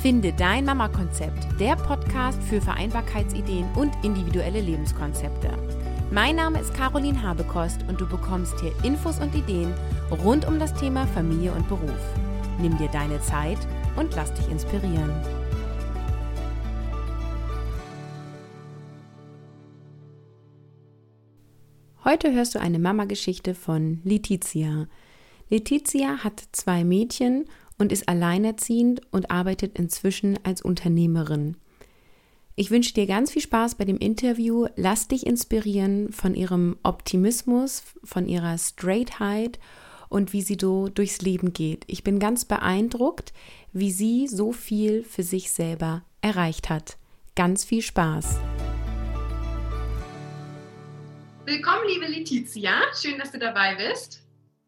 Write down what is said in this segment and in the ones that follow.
Finde dein Mama-Konzept, der Podcast für Vereinbarkeitsideen und individuelle Lebenskonzepte. Mein Name ist Caroline Habekost und du bekommst hier Infos und Ideen rund um das Thema Familie und Beruf. Nimm dir deine Zeit und lass dich inspirieren. Heute hörst du eine Mama-Geschichte von Letizia. Letizia hat zwei Mädchen und ist alleinerziehend und arbeitet inzwischen als Unternehmerin. Ich wünsche dir ganz viel Spaß bei dem Interview. Lass dich inspirieren von ihrem Optimismus, von ihrer Straightheit und wie sie so durchs Leben geht. Ich bin ganz beeindruckt, wie sie so viel für sich selber erreicht hat. Ganz viel Spaß. Willkommen, liebe Letizia. Schön, dass du dabei bist.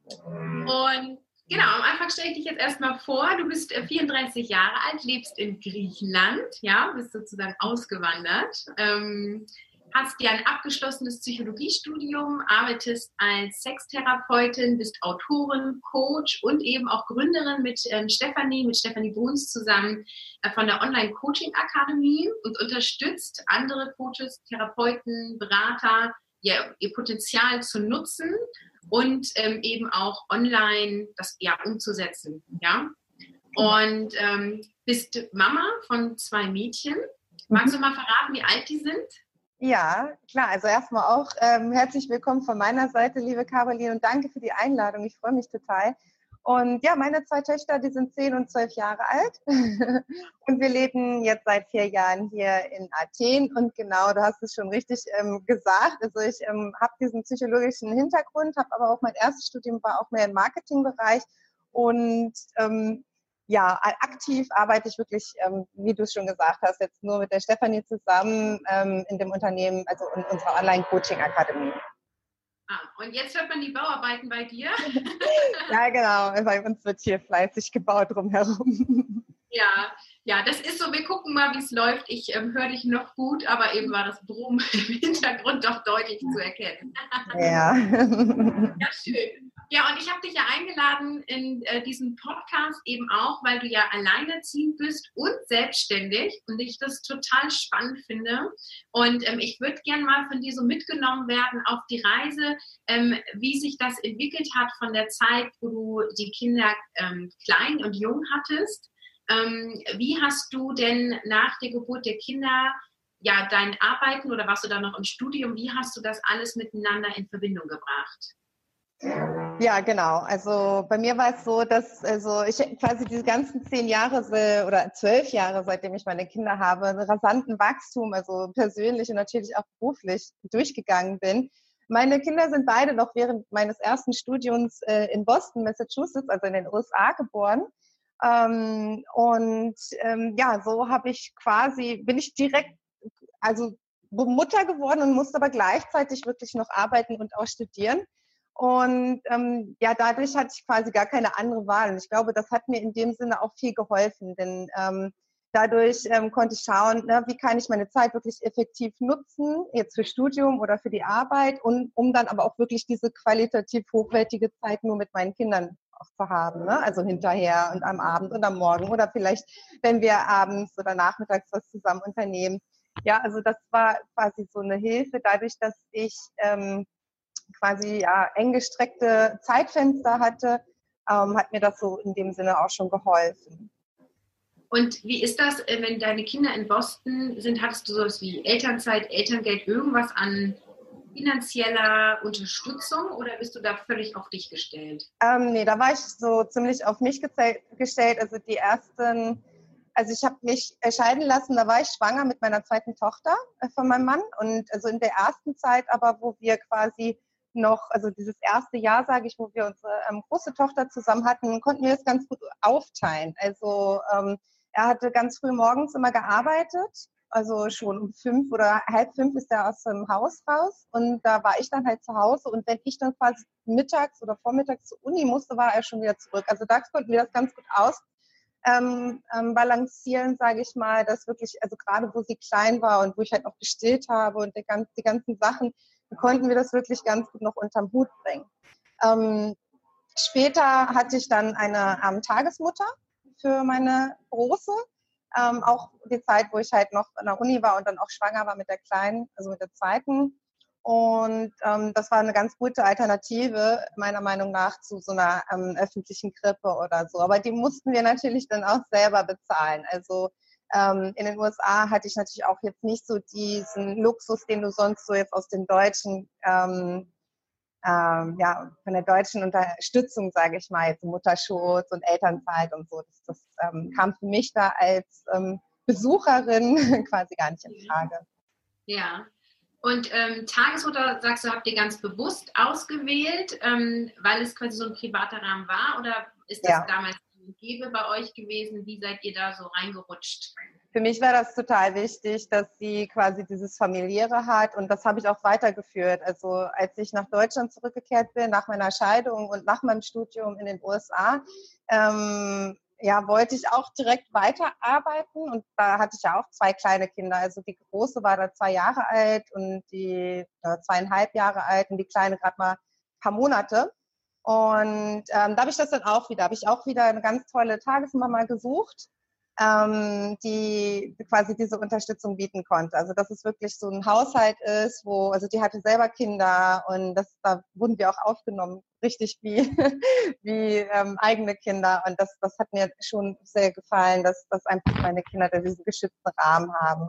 Und Genau, am Anfang stelle ich dich jetzt erstmal vor. Du bist 34 äh, Jahre alt, lebst in Griechenland, ja, bist sozusagen ausgewandert, ähm, hast ja ein abgeschlossenes Psychologiestudium, arbeitest als Sextherapeutin, bist Autorin, Coach und eben auch Gründerin mit ähm, Stefanie, mit Stefanie Bruns zusammen äh, von der Online-Coaching-Akademie und unterstützt andere Coaches, Therapeuten, Berater, ja, ihr Potenzial zu nutzen und ähm, eben auch online das ja umzusetzen. Ja? Und ähm, bist Mama von zwei Mädchen. Magst du mal verraten, wie alt die sind? Ja, klar. Also erstmal auch ähm, herzlich willkommen von meiner Seite, liebe Caroline, und danke für die Einladung. Ich freue mich total. Und ja, meine zwei Töchter, die sind zehn und zwölf Jahre alt. und wir leben jetzt seit vier Jahren hier in Athen. Und genau, du hast es schon richtig ähm, gesagt. Also ich ähm, habe diesen psychologischen Hintergrund, habe aber auch mein erstes Studium war auch mehr im Marketingbereich. Und ähm, ja, aktiv arbeite ich wirklich, ähm, wie du es schon gesagt hast, jetzt nur mit der Stefanie zusammen ähm, in dem Unternehmen, also in unserer Online-Coaching-Akademie. Ah, und jetzt hört man die Bauarbeiten bei dir? ja, genau. Bei uns wird hier fleißig gebaut drumherum. Ja, ja, das ist so. Wir gucken mal, wie es läuft. Ich ähm, höre dich noch gut, aber eben war das Brummen im Hintergrund doch deutlich zu erkennen. ja. ja, schön. Ja, und ich habe dich ja eingeladen in äh, diesen Podcast eben auch, weil du ja alleinerziehend bist und selbstständig und ich das total spannend finde. Und ähm, ich würde gerne mal von dir so mitgenommen werden auf die Reise, ähm, wie sich das entwickelt hat von der Zeit, wo du die Kinder ähm, klein und jung hattest. Ähm, wie hast du denn nach der Geburt der Kinder ja dein Arbeiten oder warst du da noch im Studium? Wie hast du das alles miteinander in Verbindung gebracht? Ja, genau. Also bei mir war es so, dass also ich quasi diese ganzen zehn Jahre oder zwölf Jahre, seitdem ich meine Kinder habe, einen rasanten Wachstum, also persönlich und natürlich auch beruflich durchgegangen bin. Meine Kinder sind beide noch während meines ersten Studiums äh, in Boston, Massachusetts, also in den USA geboren. Ähm, und ähm, ja, so habe ich quasi, bin ich direkt, also Mutter geworden und musste aber gleichzeitig wirklich noch arbeiten und auch studieren. Und ähm, ja, dadurch hatte ich quasi gar keine andere Wahl. Und ich glaube, das hat mir in dem Sinne auch viel geholfen, denn ähm, dadurch ähm, konnte ich schauen, ne, wie kann ich meine Zeit wirklich effektiv nutzen, jetzt für Studium oder für die Arbeit, und um dann aber auch wirklich diese qualitativ hochwertige Zeit nur mit meinen Kindern auch zu haben, ne? also hinterher und am Abend und am Morgen oder vielleicht, wenn wir abends oder nachmittags was zusammen unternehmen. Ja, also das war quasi so eine Hilfe, dadurch, dass ich ähm, quasi ja, eng gestreckte Zeitfenster hatte, ähm, hat mir das so in dem Sinne auch schon geholfen. Und wie ist das, äh, wenn deine Kinder in Boston sind? Hattest du sowas wie Elternzeit, Elterngeld, irgendwas an finanzieller Unterstützung oder bist du da völlig auf dich gestellt? Ähm, nee, da war ich so ziemlich auf mich gestellt. Also die ersten, also ich habe mich entscheiden lassen, da war ich schwanger mit meiner zweiten Tochter äh, von meinem Mann. Und also in der ersten Zeit aber, wo wir quasi noch, also dieses erste Jahr, sage ich, wo wir unsere ähm, große Tochter zusammen hatten, konnten wir das ganz gut aufteilen. Also ähm, er hatte ganz früh morgens immer gearbeitet, also schon um fünf oder halb fünf ist er aus dem Haus raus und da war ich dann halt zu Hause und wenn ich dann quasi mittags oder vormittags zur Uni musste, war er schon wieder zurück. Also da konnten wir das ganz gut aus ähm, ähm, balancieren, sage ich mal, dass wirklich, also gerade wo sie klein war und wo ich halt auch gestillt habe und die, ganz, die ganzen Sachen, konnten wir das wirklich ganz gut noch unterm Hut bringen. Ähm, später hatte ich dann eine ähm, Tagesmutter für meine Große. Ähm, auch die Zeit, wo ich halt noch in der Uni war und dann auch schwanger war mit der Kleinen, also mit der zweiten. Und ähm, das war eine ganz gute Alternative, meiner Meinung nach, zu so einer ähm, öffentlichen Krippe oder so. Aber die mussten wir natürlich dann auch selber bezahlen. Also ähm, in den USA hatte ich natürlich auch jetzt nicht so diesen Luxus, den du sonst so jetzt aus den deutschen, ähm, ähm, ja, von der deutschen Unterstützung, sage ich mal, jetzt Mutterschutz und Elternzeit und so. Das, das ähm, kam für mich da als ähm, Besucherin quasi gar nicht in Frage. Ja, und ähm, Tagesmutter, sagst du, habt ihr ganz bewusst ausgewählt, ähm, weil es quasi so ein privater Rahmen war? Oder ist das ja. damals Gebe bei euch gewesen? Wie seid ihr da so reingerutscht? Für mich war das total wichtig, dass sie quasi dieses familiäre hat und das habe ich auch weitergeführt. Also als ich nach Deutschland zurückgekehrt bin, nach meiner Scheidung und nach meinem Studium in den USA, ähm, ja, wollte ich auch direkt weiterarbeiten und da hatte ich ja auch zwei kleine Kinder. Also die große war da zwei Jahre alt und die äh, zweieinhalb Jahre alt und die kleine gerade mal ein paar Monate. Und ähm, da habe ich das dann auch wieder, habe ich auch wieder eine ganz tolle Tagesmama gesucht ähm, die quasi diese Unterstützung bieten konnte. Also dass es wirklich so ein Haushalt ist, wo, also die hatte selber Kinder und das, da wurden wir auch aufgenommen, richtig wie, wie ähm, eigene Kinder. Und das, das hat mir schon sehr gefallen, dass, dass einfach meine Kinder da diesen geschützten Rahmen haben.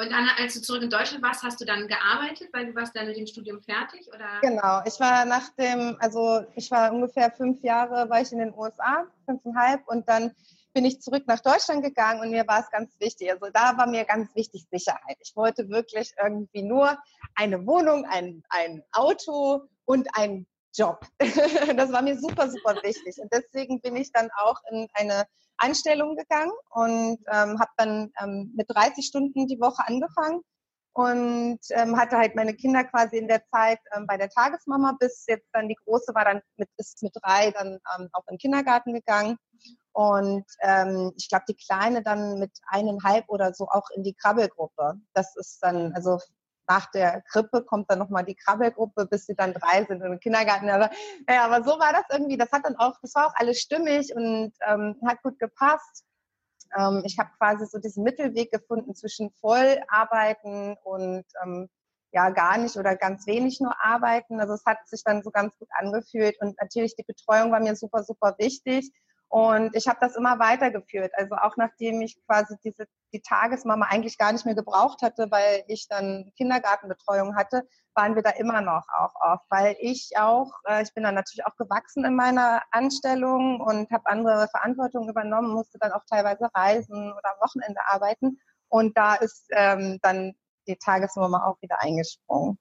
Und dann, als du zurück in Deutschland warst, hast du dann gearbeitet, weil du warst dann mit dem Studium fertig, oder? Genau. Ich war nach dem, also ich war ungefähr fünf Jahre, war ich in den USA, fünfeinhalb, und dann bin ich zurück nach Deutschland gegangen und mir war es ganz wichtig. Also da war mir ganz wichtig Sicherheit. Ich wollte wirklich irgendwie nur eine Wohnung, ein, ein Auto und ein Job. das war mir super, super wichtig. Und deswegen bin ich dann auch in eine Anstellung gegangen und ähm, habe dann ähm, mit 30 Stunden die Woche angefangen und ähm, hatte halt meine Kinder quasi in der Zeit ähm, bei der Tagesmama, bis jetzt dann die Große war dann mit, ist mit drei dann ähm, auch in den Kindergarten gegangen und ähm, ich glaube, die Kleine dann mit eineinhalb oder so auch in die Krabbelgruppe. Das ist dann, also nach der Krippe kommt dann nochmal die Krabbelgruppe, bis sie dann drei sind und im Kindergarten. Aber, ja, aber so war das irgendwie. Das hat dann auch, das war auch alles stimmig und ähm, hat gut gepasst. Ähm, ich habe quasi so diesen Mittelweg gefunden zwischen Vollarbeiten und ähm, ja gar nicht oder ganz wenig nur arbeiten. Also es hat sich dann so ganz gut angefühlt und natürlich die Betreuung war mir super, super wichtig. Und ich habe das immer weitergeführt. Also auch nachdem ich quasi diese die Tagesmama eigentlich gar nicht mehr gebraucht hatte, weil ich dann Kindergartenbetreuung hatte, waren wir da immer noch auch auf. Weil ich auch, äh, ich bin dann natürlich auch gewachsen in meiner Anstellung und habe andere Verantwortung übernommen, musste dann auch teilweise reisen oder am Wochenende arbeiten. Und da ist ähm, dann die Tagesmama auch wieder eingesprungen.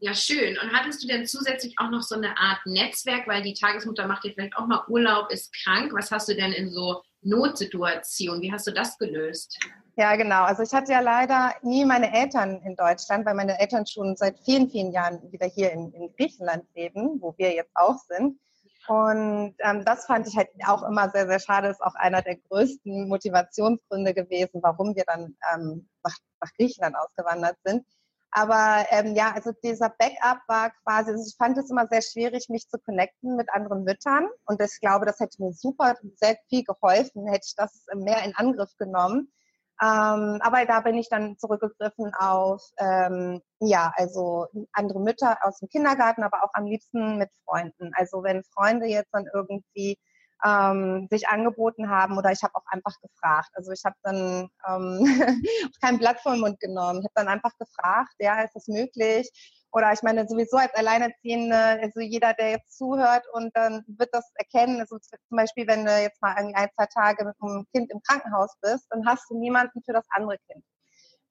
Ja, schön. Und hattest du denn zusätzlich auch noch so eine Art Netzwerk, weil die Tagesmutter macht dir vielleicht auch mal Urlaub, ist krank. Was hast du denn in so Notsituationen? Wie hast du das gelöst? Ja, genau. Also ich hatte ja leider nie meine Eltern in Deutschland, weil meine Eltern schon seit vielen, vielen Jahren wieder hier in, in Griechenland leben, wo wir jetzt auch sind. Und ähm, das fand ich halt auch immer sehr, sehr schade. Ist auch einer der größten Motivationsgründe gewesen, warum wir dann ähm, nach, nach Griechenland ausgewandert sind aber ähm, ja, also dieser Backup war quasi, also ich fand es immer sehr schwierig, mich zu connecten mit anderen Müttern. Und ich glaube, das hätte mir super sehr viel geholfen, hätte ich das mehr in Angriff genommen. Ähm, aber da bin ich dann zurückgegriffen auf, ähm, ja, also andere Mütter aus dem Kindergarten, aber auch am liebsten mit Freunden. Also wenn Freunde jetzt dann irgendwie ähm, sich angeboten haben oder ich habe auch einfach gefragt. Also ich habe dann ähm, kein Blatt vor den Mund genommen. Ich habe dann einfach gefragt, ja, ist das möglich? Oder ich meine, sowieso als Alleinerziehende, also jeder, der jetzt zuhört und dann wird das erkennen, also zum Beispiel, wenn du jetzt mal ein, zwei Tage mit einem Kind im Krankenhaus bist, dann hast du niemanden für das andere Kind.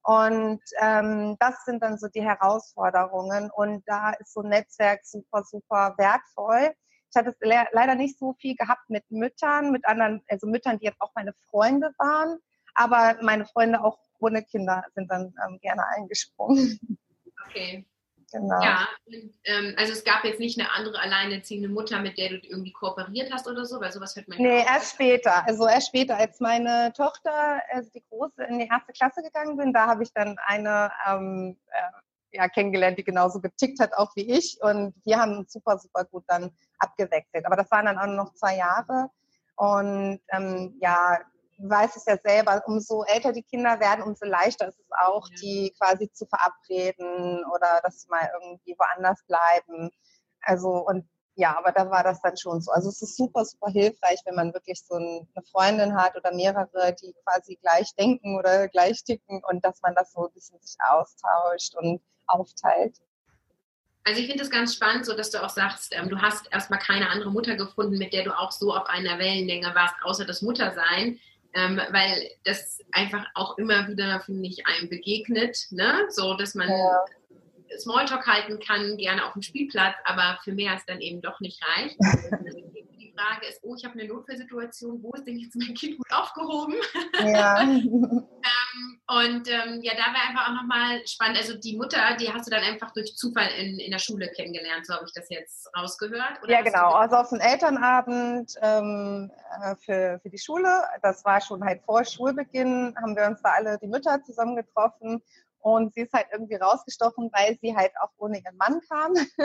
Und ähm, das sind dann so die Herausforderungen. Und da ist so ein Netzwerk super, super wertvoll. Ich hatte es le leider nicht so viel gehabt mit Müttern, mit anderen, also Müttern, die jetzt auch meine Freunde waren. Aber meine Freunde auch ohne Kinder sind dann ähm, gerne eingesprungen. Okay. Genau. Ja, ähm, also es gab jetzt nicht eine andere alleinerziehende Mutter, mit der du irgendwie kooperiert hast oder so, weil sowas hört man Nee, erst später. Also erst später, als meine Tochter, also die Große, in die erste Klasse gegangen bin, da habe ich dann eine ähm, äh, ja, kennengelernt, die genauso getickt hat, auch wie ich. Und wir haben uns super, super gut dann abgewechselt. Aber das waren dann auch noch zwei Jahre. Und ähm, ja, weiß es ja selber, umso älter die Kinder werden, umso leichter ist es auch, die quasi zu verabreden oder dass sie mal irgendwie woanders bleiben. Also und ja, aber da war das dann schon so. Also es ist super, super hilfreich, wenn man wirklich so eine Freundin hat oder mehrere, die quasi gleich denken oder gleich ticken und dass man das so ein bisschen sich austauscht und aufteilt. Also ich finde es ganz spannend, so dass du auch sagst, ähm, du hast erstmal keine andere Mutter gefunden, mit der du auch so auf einer Wellenlänge warst, außer das Muttersein. Ähm, weil das einfach auch immer wieder, finde ich, einem begegnet, ne? So, dass man ja. Smalltalk halten kann, gerne auf dem Spielplatz, aber für mehr ist dann eben doch nicht reicht. die Frage ist, oh, ich habe eine Notfallsituation, wo ist denn jetzt mein Kind gut aufgehoben? Ja. ähm, und ähm, ja, da wäre einfach auch nochmal spannend. Also die Mutter, die hast du dann einfach durch Zufall in, in der Schule kennengelernt, so habe ich das jetzt rausgehört. ja, genau. Also auf dem Elternabend ähm, äh, für, für die Schule, das war schon halt vor Schulbeginn, haben wir uns da alle die Mütter zusammen getroffen und sie ist halt irgendwie rausgestochen, weil sie halt auch ohne ihren Mann kam.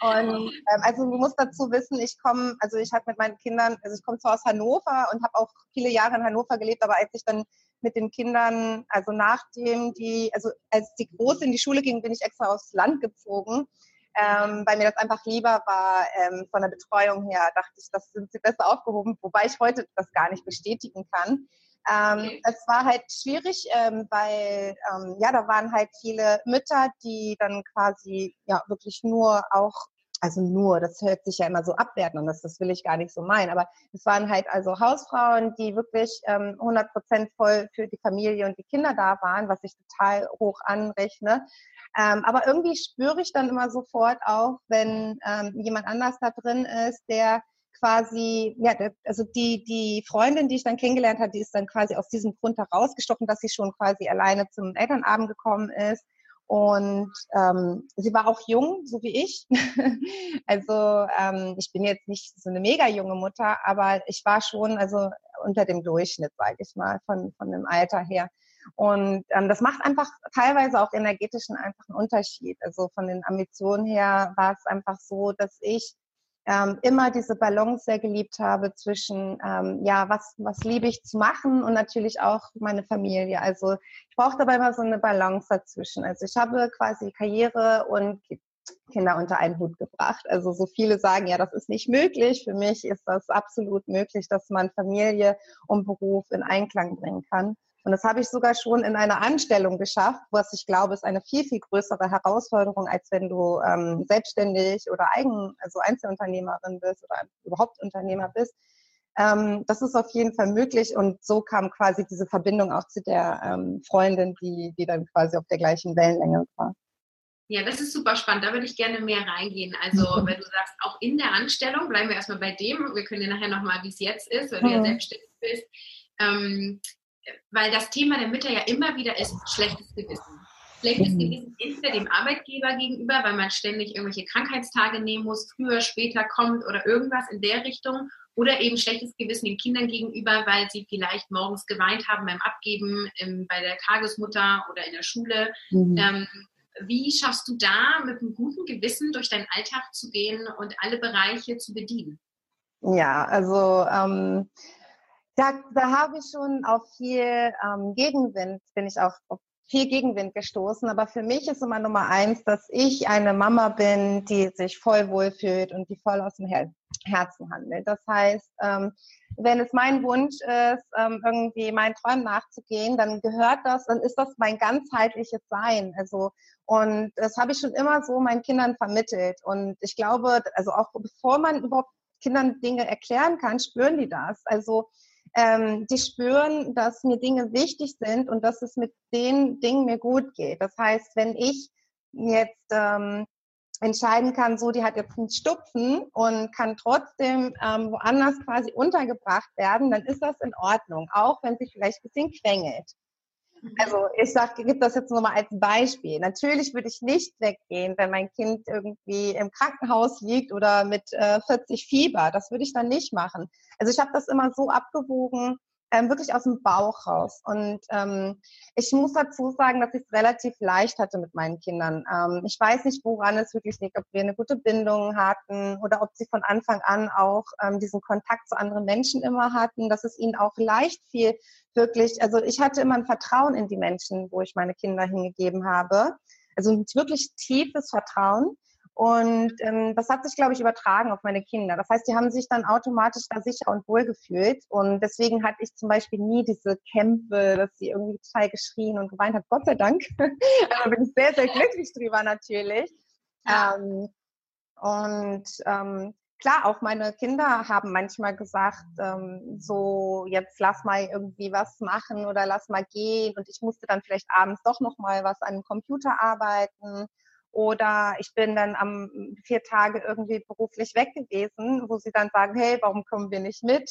und ähm, also du musst dazu wissen, ich komme, also ich habe mit meinen Kindern, also ich komme zwar aus Hannover und habe auch viele Jahre in Hannover gelebt, aber als ich dann mit den Kindern, also nachdem die, also als die Große in die Schule ging, bin ich extra aufs Land gezogen. Ähm, weil mir das einfach lieber war ähm, von der Betreuung her, dachte ich, das sind sie besser aufgehoben, wobei ich heute das gar nicht bestätigen kann. Ähm, okay. Es war halt schwierig, ähm, weil ähm, ja, da waren halt viele Mütter, die dann quasi ja wirklich nur auch also nur, das hört sich ja immer so abwertend und das, das will ich gar nicht so meinen, aber es waren halt also Hausfrauen, die wirklich ähm, 100 Prozent voll für die Familie und die Kinder da waren, was ich total hoch anrechne. Ähm, aber irgendwie spüre ich dann immer sofort auch, wenn ähm, jemand anders da drin ist, der quasi, ja, also die, die Freundin, die ich dann kennengelernt habe, die ist dann quasi aus diesem Grund herausgestochen, dass sie schon quasi alleine zum Elternabend gekommen ist. Und ähm, sie war auch jung, so wie ich. also ähm, ich bin jetzt nicht so eine mega junge Mutter, aber ich war schon also unter dem Durchschnitt, sage ich mal, von, von dem Alter her. Und ähm, das macht einfach teilweise auch energetischen einfach einen Unterschied. Also von den Ambitionen her war es einfach so, dass ich ähm, immer diese Balance sehr geliebt habe zwischen, ähm, ja, was, was liebe ich zu machen und natürlich auch meine Familie. Also ich brauche dabei immer so eine Balance dazwischen. Also ich habe quasi Karriere und Kinder unter einen Hut gebracht. Also so viele sagen, ja, das ist nicht möglich. Für mich ist das absolut möglich, dass man Familie und Beruf in Einklang bringen kann. Und das habe ich sogar schon in einer Anstellung geschafft, was ich glaube, ist eine viel, viel größere Herausforderung, als wenn du ähm, selbstständig oder eigen, also Einzelunternehmerin bist oder überhaupt Unternehmer bist. Ähm, das ist auf jeden Fall möglich und so kam quasi diese Verbindung auch zu der ähm, Freundin, die, die dann quasi auf der gleichen Wellenlänge war. Ja, das ist super spannend. Da würde ich gerne mehr reingehen. Also, wenn du sagst, auch in der Anstellung, bleiben wir erstmal bei dem. Wir können ja nachher nochmal, wie es jetzt ist, weil du ja mhm. selbstständig bist. Ähm, weil das Thema der Mütter ja immer wieder ist, schlechtes Gewissen. Schlechtes mhm. Gewissen entweder dem Arbeitgeber gegenüber, weil man ständig irgendwelche Krankheitstage nehmen muss, früher, später kommt oder irgendwas in der Richtung. Oder eben schlechtes Gewissen den Kindern gegenüber, weil sie vielleicht morgens geweint haben beim Abgeben im, bei der Tagesmutter oder in der Schule. Mhm. Ähm, wie schaffst du da mit einem guten Gewissen durch deinen Alltag zu gehen und alle Bereiche zu bedienen? Ja, also ähm, da, da habe ich schon auf viel ähm, Gegenwind, bin ich auch auf viel Gegenwind gestoßen. Aber für mich ist immer Nummer eins, dass ich eine Mama bin, die sich voll wohlfühlt und die voll aus dem Her Herzen handelt. Das heißt, ähm, wenn es mein Wunsch ist, ähm, irgendwie meinen Träumen nachzugehen, dann gehört das, dann ist das mein ganzheitliches Sein. Also, und das habe ich schon immer so meinen Kindern vermittelt. Und ich glaube, also auch bevor man überhaupt Kindern Dinge erklären kann, spüren die das. Also, ähm, die spüren, dass mir Dinge wichtig sind und dass es mit den Dingen mir gut geht. Das heißt, wenn ich jetzt ähm, entscheiden kann, so, die hat jetzt einen Stupfen und kann trotzdem ähm, woanders quasi untergebracht werden, dann ist das in Ordnung, auch wenn sie vielleicht ein bisschen quengelt. Also ich sage, gebe das jetzt nur mal als Beispiel. Natürlich würde ich nicht weggehen, wenn mein Kind irgendwie im Krankenhaus liegt oder mit äh, 40 Fieber. Das würde ich dann nicht machen. Also ich habe das immer so abgewogen, ähm, wirklich aus dem Bauch raus. Und ähm, ich muss dazu sagen, dass ich es relativ leicht hatte mit meinen Kindern. Ähm, ich weiß nicht, woran es wirklich liegt, ob wir eine gute Bindung hatten oder ob sie von Anfang an auch ähm, diesen Kontakt zu anderen Menschen immer hatten, dass es ihnen auch leicht fiel, wirklich, also ich hatte immer ein Vertrauen in die Menschen, wo ich meine Kinder hingegeben habe. Also ein wirklich tiefes Vertrauen. Und ähm, das hat sich, glaube ich, übertragen auf meine Kinder. Das heißt, die haben sich dann automatisch da sicher und wohl gefühlt. Und deswegen hatte ich zum Beispiel nie diese Kämpfe, dass sie irgendwie total geschrien und geweint hat. Gott sei Dank. da bin ich sehr, sehr glücklich drüber natürlich. Ähm, und ähm, klar, auch meine Kinder haben manchmal gesagt, ähm, so jetzt lass mal irgendwie was machen oder lass mal gehen. Und ich musste dann vielleicht abends doch noch mal was an dem Computer arbeiten. Oder ich bin dann am vier Tage irgendwie beruflich weg gewesen, wo sie dann sagen, hey, warum kommen wir nicht mit?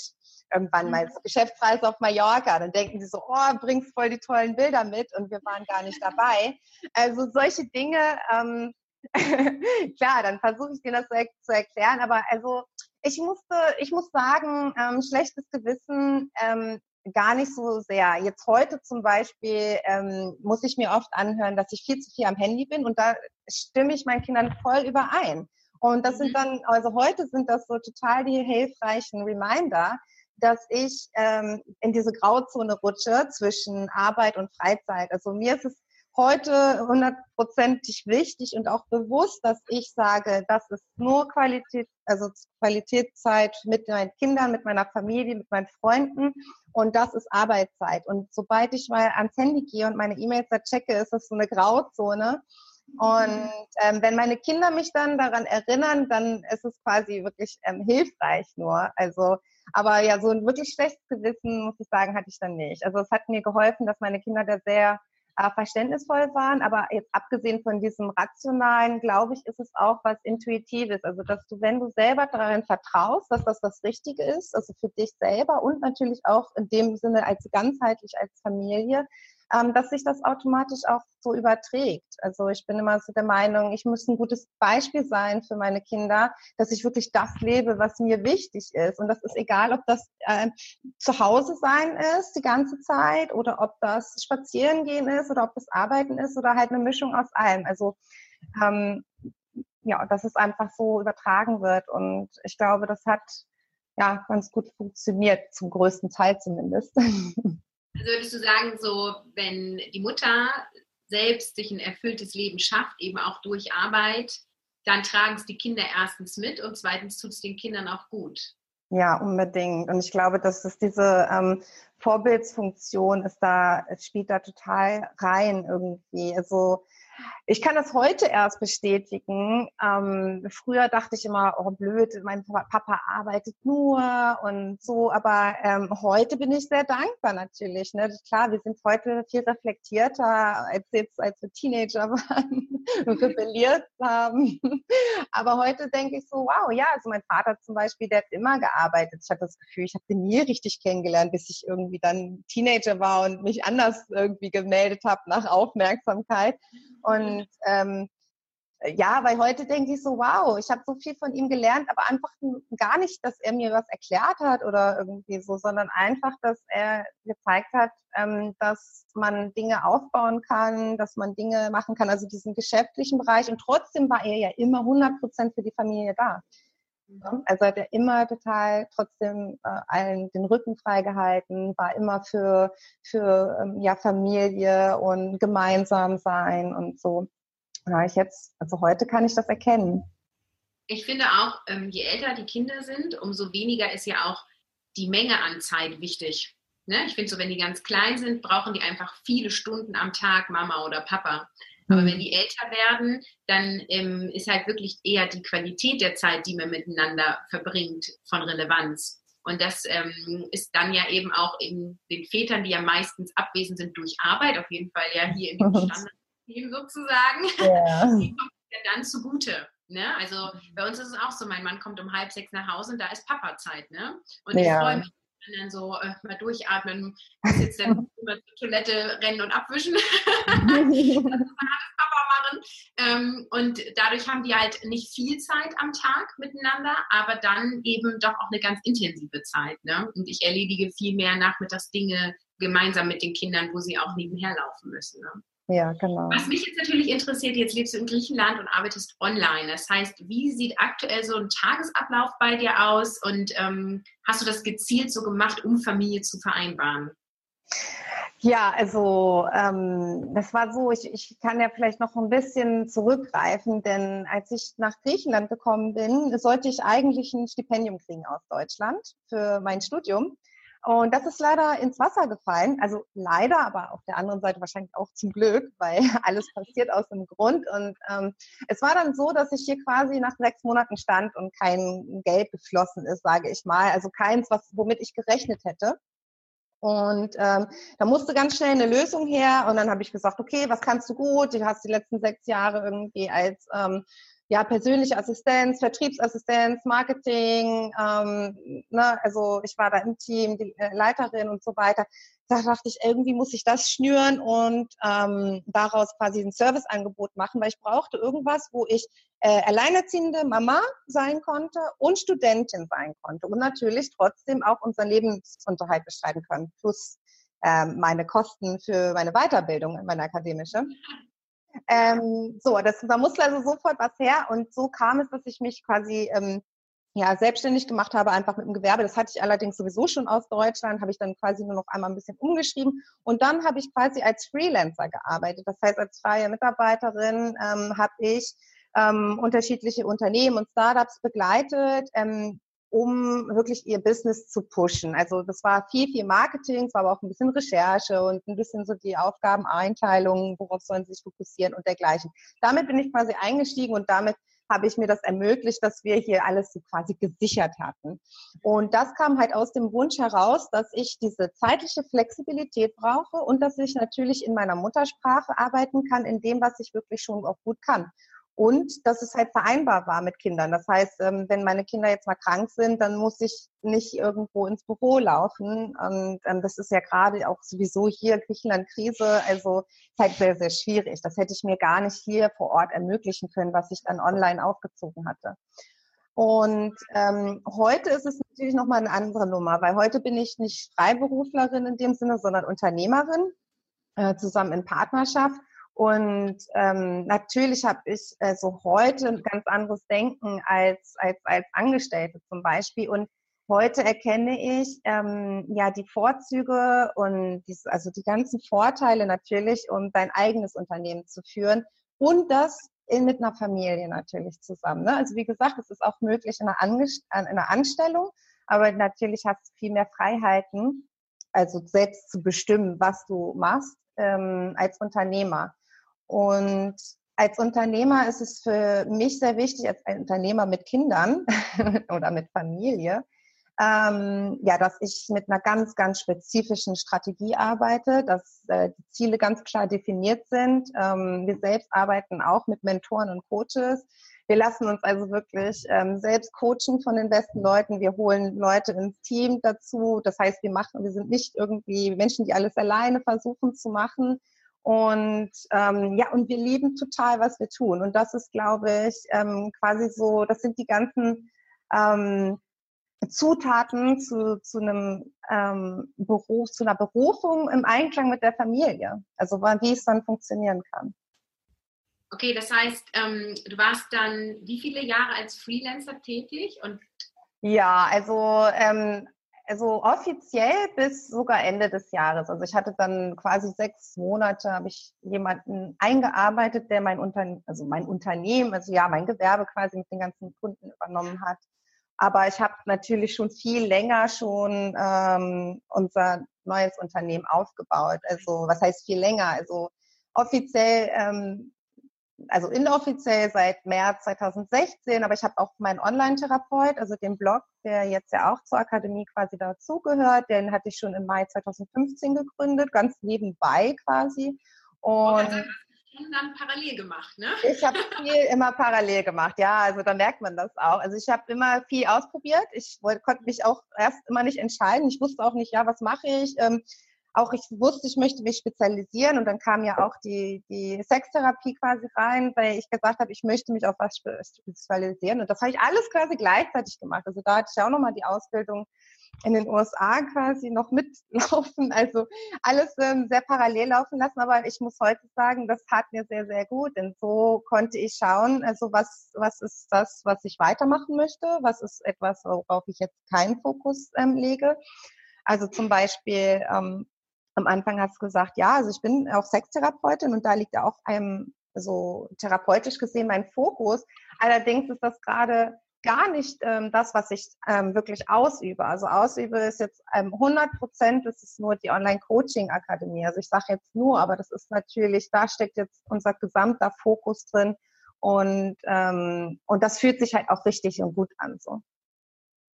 Irgendwann mal mhm. Geschäftsreise auf Mallorca. Dann denken sie so, oh, bringst voll die tollen Bilder mit und wir waren gar nicht dabei. Also solche Dinge, ähm, klar, dann versuche ich denen das zu, zu, erklären. Aber also ich musste, ich muss sagen, ähm, schlechtes Gewissen ähm, gar nicht so sehr. Jetzt heute zum Beispiel ähm, muss ich mir oft anhören, dass ich viel zu viel am Handy bin und da stimme ich meinen Kindern voll überein. Und das sind mhm. dann, also heute sind das so total die hilfreichen Reminder, dass ich ähm, in diese Grauzone rutsche zwischen Arbeit und Freizeit. Also mir ist es heute hundertprozentig wichtig und auch bewusst, dass ich sage, das ist nur Qualität, also Qualitätszeit mit meinen Kindern, mit meiner Familie, mit meinen Freunden und das ist Arbeitszeit. Und sobald ich mal ans Handy gehe und meine E-Mails da checke, ist das so eine Grauzone. Und ähm, wenn meine Kinder mich dann daran erinnern, dann ist es quasi wirklich ähm, hilfreich nur. Also, aber ja, so ein wirklich schlechtes Gewissen, muss ich sagen, hatte ich dann nicht. Also es hat mir geholfen, dass meine Kinder da sehr verständnisvoll waren. Aber jetzt abgesehen von diesem Rationalen, glaube ich, ist es auch was Intuitives. Also, dass du, wenn du selber darin vertraust, dass das das Richtige ist, also für dich selber und natürlich auch in dem Sinne als ganzheitlich als Familie, ähm, dass sich das automatisch auch so überträgt. Also ich bin immer so der Meinung, ich muss ein gutes Beispiel sein für meine Kinder, dass ich wirklich das lebe, was mir wichtig ist. Und das ist egal, ob das äh, zu Hause sein ist die ganze Zeit oder ob das spazieren gehen ist oder ob das Arbeiten ist oder halt eine Mischung aus allem. Also ähm, ja, dass es einfach so übertragen wird. Und ich glaube, das hat ja ganz gut funktioniert, zum größten Teil zumindest. Also würdest du sagen, so wenn die Mutter selbst sich ein erfülltes Leben schafft, eben auch durch Arbeit, dann tragen es die Kinder erstens mit und zweitens tut es den Kindern auch gut. Ja, unbedingt. Und ich glaube, dass es diese ähm, Vorbildsfunktion ist da, es spielt da total rein irgendwie. Also ich kann das heute erst bestätigen. Ähm, früher dachte ich immer, oh blöd, mein Papa arbeitet nur und so, aber ähm, heute bin ich sehr dankbar natürlich. Ne? Klar, wir sind heute viel reflektierter als jetzt, als wir Teenager waren und rebelliert haben. aber heute denke ich so, wow, ja, also mein Vater zum Beispiel, der hat immer gearbeitet. Ich hatte das Gefühl, ich habe den nie richtig kennengelernt, bis ich irgendwie dann Teenager war und mich anders irgendwie gemeldet habe nach Aufmerksamkeit. Und ähm, ja, weil heute denke ich so, wow, ich habe so viel von ihm gelernt, aber einfach gar nicht, dass er mir was erklärt hat oder irgendwie so, sondern einfach, dass er gezeigt hat, ähm, dass man Dinge aufbauen kann, dass man Dinge machen kann, also diesen geschäftlichen Bereich. Und trotzdem war er ja immer 100 Prozent für die Familie da. Mhm. Also hat er immer total trotzdem äh, allen den Rücken freigehalten, war immer für, für ähm, ja, Familie und gemeinsam sein und so. Ja, ich jetzt, also heute kann ich das erkennen. Ich finde auch, ähm, je älter die Kinder sind, umso weniger ist ja auch die Menge an Zeit wichtig. Ne? Ich finde so, wenn die ganz klein sind, brauchen die einfach viele Stunden am Tag Mama oder Papa. Aber wenn mhm. die älter werden, dann ähm, ist halt wirklich eher die Qualität der Zeit, die man miteinander verbringt, von Relevanz. Und das ähm, ist dann ja eben auch in den Vätern, die ja meistens abwesend sind durch Arbeit, auf jeden Fall ja hier in dem Standardsystem sozusagen, yeah. die kommt ja dann zugute. Ne? Also bei uns ist es auch so, mein Mann kommt um halb sechs nach Hause und da ist Papa-Zeit. Ne? Und ja. ich freue mich Und dann so äh, mal durchatmen, muss jetzt dann immer zur Toilette rennen und abwischen. das muss alles Papa machen. Ähm, und dadurch haben die halt nicht viel Zeit am Tag miteinander, aber dann eben doch auch eine ganz intensive Zeit. Ne? Und ich erledige viel mehr nachmittags Dinge gemeinsam mit den Kindern, wo sie auch nebenher laufen müssen. Ne? Ja, genau. Was mich jetzt natürlich interessiert, jetzt lebst du in Griechenland und arbeitest online. Das heißt, wie sieht aktuell so ein Tagesablauf bei dir aus und ähm, hast du das gezielt so gemacht, um Familie zu vereinbaren? Ja, also ähm, das war so, ich, ich kann ja vielleicht noch ein bisschen zurückgreifen, denn als ich nach Griechenland gekommen bin, sollte ich eigentlich ein Stipendium kriegen aus Deutschland für mein Studium. Und das ist leider ins Wasser gefallen. Also leider, aber auf der anderen Seite wahrscheinlich auch zum Glück, weil alles passiert aus dem Grund. Und ähm, es war dann so, dass ich hier quasi nach sechs Monaten stand und kein Geld geflossen ist, sage ich mal. Also keins, was, womit ich gerechnet hätte. Und ähm, da musste ganz schnell eine Lösung her. Und dann habe ich gesagt, okay, was kannst du gut? Du hast die letzten sechs Jahre irgendwie als ähm, ja, persönliche Assistenz, Vertriebsassistenz, Marketing, ähm, ne, also ich war da im Team, die äh, Leiterin und so weiter. Da dachte ich, irgendwie muss ich das schnüren und ähm, daraus quasi ein Serviceangebot machen, weil ich brauchte irgendwas, wo ich äh, alleinerziehende Mama sein konnte und Studentin sein konnte und natürlich trotzdem auch unseren Lebensunterhalt bestreiten können, plus ähm, meine Kosten für meine Weiterbildung, meine akademische. Ähm, so, das, da musste also sofort was her und so kam es, dass ich mich quasi ähm, ja, selbstständig gemacht habe, einfach mit dem Gewerbe. Das hatte ich allerdings sowieso schon aus Deutschland, habe ich dann quasi nur noch einmal ein bisschen umgeschrieben. Und dann habe ich quasi als Freelancer gearbeitet. Das heißt, als freie Mitarbeiterin ähm, habe ich ähm, unterschiedliche Unternehmen und Startups begleitet, ähm, um wirklich ihr Business zu pushen. Also das war viel, viel Marketing, es war aber auch ein bisschen Recherche und ein bisschen so die Aufgabeneinteilung, worauf sollen sie sich fokussieren und dergleichen. Damit bin ich quasi eingestiegen und damit habe ich mir das ermöglicht, dass wir hier alles so quasi gesichert hatten. Und das kam halt aus dem Wunsch heraus, dass ich diese zeitliche Flexibilität brauche und dass ich natürlich in meiner Muttersprache arbeiten kann, in dem, was ich wirklich schon auch gut kann und dass es halt vereinbar war mit Kindern. Das heißt, ähm, wenn meine Kinder jetzt mal krank sind, dann muss ich nicht irgendwo ins Büro laufen. Und ähm, das ist ja gerade auch sowieso hier Griechenland-Krise, also ist halt sehr, sehr schwierig. Das hätte ich mir gar nicht hier vor Ort ermöglichen können, was ich dann online aufgezogen hatte. Und ähm, heute ist es natürlich nochmal eine andere Nummer, weil heute bin ich nicht Freiberuflerin in dem Sinne, sondern Unternehmerin, äh, zusammen in Partnerschaft. Und ähm, natürlich habe ich also heute ein ganz anderes Denken als, als, als Angestellte zum Beispiel. Und heute erkenne ich ähm, ja die Vorzüge und dies, also die ganzen Vorteile natürlich, um dein eigenes Unternehmen zu führen und das in, mit einer Familie natürlich zusammen. Ne? Also wie gesagt, es ist auch möglich in einer, Angest in einer Anstellung, aber natürlich hast du viel mehr Freiheiten, also selbst zu bestimmen, was du machst ähm, als Unternehmer. Und als Unternehmer ist es für mich sehr wichtig, als ein Unternehmer mit Kindern oder mit Familie, ähm, ja, dass ich mit einer ganz, ganz spezifischen Strategie arbeite, dass äh, die Ziele ganz klar definiert sind. Ähm, wir selbst arbeiten auch mit Mentoren und Coaches. Wir lassen uns also wirklich ähm, selbst coachen von den besten Leuten. Wir holen Leute ins Team dazu. Das heißt, wir machen, wir sind nicht irgendwie Menschen, die alles alleine versuchen zu machen, und ähm, ja, und wir lieben total, was wir tun. Und das ist, glaube ich, ähm, quasi so, das sind die ganzen ähm, Zutaten zu, zu einem ähm, Beruf, zu einer Berufung im Einklang mit der Familie. Also wie es dann funktionieren kann. Okay, das heißt, ähm, du warst dann wie viele Jahre als Freelancer tätig und ja, also ähm, also offiziell bis sogar Ende des Jahres. Also ich hatte dann quasi sechs Monate, habe ich jemanden eingearbeitet, der mein Unternehmen, also mein Unternehmen, also ja, mein Gewerbe quasi mit den ganzen Kunden übernommen hat. Aber ich habe natürlich schon viel länger schon ähm, unser neues Unternehmen aufgebaut. Also was heißt viel länger? Also offiziell ähm, also inoffiziell seit März 2016, aber ich habe auch meinen Online-Therapeut, also den Blog, der jetzt ja auch zur Akademie quasi dazugehört, den hatte ich schon im Mai 2015 gegründet, ganz nebenbei quasi. Und dann parallel gemacht, ne? Ich habe viel immer parallel gemacht, ja, also da merkt man das auch. Also ich habe immer viel ausprobiert. Ich wollte, konnte mich auch erst immer nicht entscheiden. Ich wusste auch nicht, ja, was mache ich? Ähm, auch ich wusste, ich möchte mich spezialisieren und dann kam ja auch die, die Sextherapie quasi rein, weil ich gesagt habe, ich möchte mich auf was spezialisieren. Und das habe ich alles quasi gleichzeitig gemacht. Also da hatte ich auch nochmal die Ausbildung in den USA quasi noch mitlaufen, also alles ähm, sehr parallel laufen lassen, aber ich muss heute sagen, das tat mir sehr, sehr gut, denn so konnte ich schauen, also was, was ist das, was ich weitermachen möchte, was ist etwas, worauf ich jetzt keinen Fokus ähm, lege. Also zum Beispiel ähm, am Anfang hast du gesagt, ja, also ich bin auch Sextherapeutin und da liegt ja auch einem so therapeutisch gesehen mein Fokus. Allerdings ist das gerade gar nicht ähm, das, was ich ähm, wirklich ausübe. Also ausübe ist jetzt ähm, 100 Prozent, das ist nur die Online-Coaching-Akademie. Also ich sage jetzt nur, aber das ist natürlich, da steckt jetzt unser gesamter Fokus drin und, ähm, und das fühlt sich halt auch richtig und gut an. So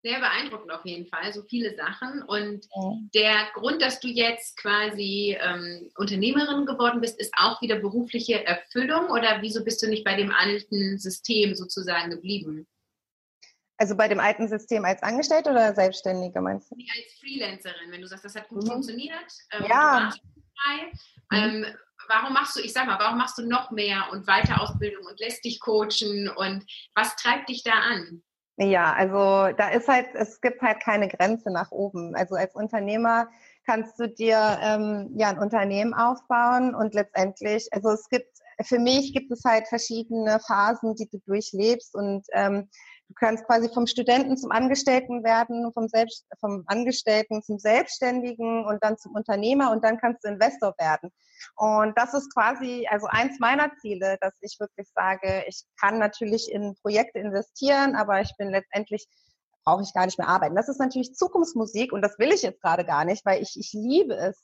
sehr beeindruckend auf jeden Fall, so viele Sachen. Und ja. der Grund, dass du jetzt quasi ähm, Unternehmerin geworden bist, ist auch wieder berufliche Erfüllung oder wieso bist du nicht bei dem alten System sozusagen geblieben? Also bei dem alten System als Angestellte oder Selbstständige meinst du? Als Freelancerin, wenn du sagst, das hat gut mhm. funktioniert. Ähm, ja. Mhm. Ähm, warum machst du, ich sag mal, warum machst du noch mehr und weiter Ausbildung und lässt dich coachen und was treibt dich da an? Ja, also da ist halt, es gibt halt keine Grenze nach oben. Also als Unternehmer kannst du dir ähm, ja ein Unternehmen aufbauen und letztendlich, also es gibt, für mich gibt es halt verschiedene Phasen, die du durchlebst und ähm, du kannst quasi vom Studenten zum Angestellten werden, vom, Selbst, vom Angestellten zum Selbstständigen und dann zum Unternehmer und dann kannst du Investor werden. Und das ist quasi also eins meiner Ziele, dass ich wirklich sage, ich kann natürlich in Projekte investieren, aber ich bin letztendlich brauche ich gar nicht mehr arbeiten. Das ist natürlich Zukunftsmusik und das will ich jetzt gerade gar nicht, weil ich, ich liebe es,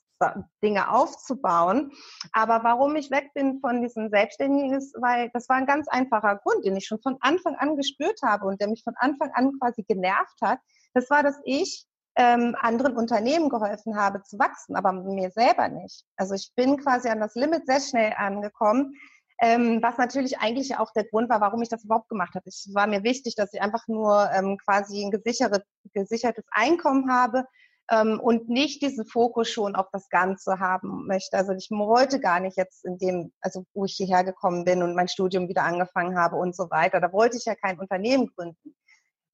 Dinge aufzubauen. Aber warum ich weg bin von diesem Selbstständigen ist, weil das war ein ganz einfacher Grund, den ich schon von Anfang an gespürt habe und der mich von Anfang an quasi genervt hat. Das war, dass ich ähm, anderen Unternehmen geholfen habe zu wachsen, aber mir selber nicht. Also ich bin quasi an das Limit sehr schnell angekommen, ähm, was natürlich eigentlich auch der Grund war, warum ich das überhaupt gemacht habe. Es war mir wichtig, dass ich einfach nur ähm, quasi ein gesicherte, gesichertes Einkommen habe ähm, und nicht diesen Fokus schon auf das Ganze haben möchte. Also ich wollte gar nicht jetzt in dem, also wo ich hierher gekommen bin und mein Studium wieder angefangen habe und so weiter. Da wollte ich ja kein Unternehmen gründen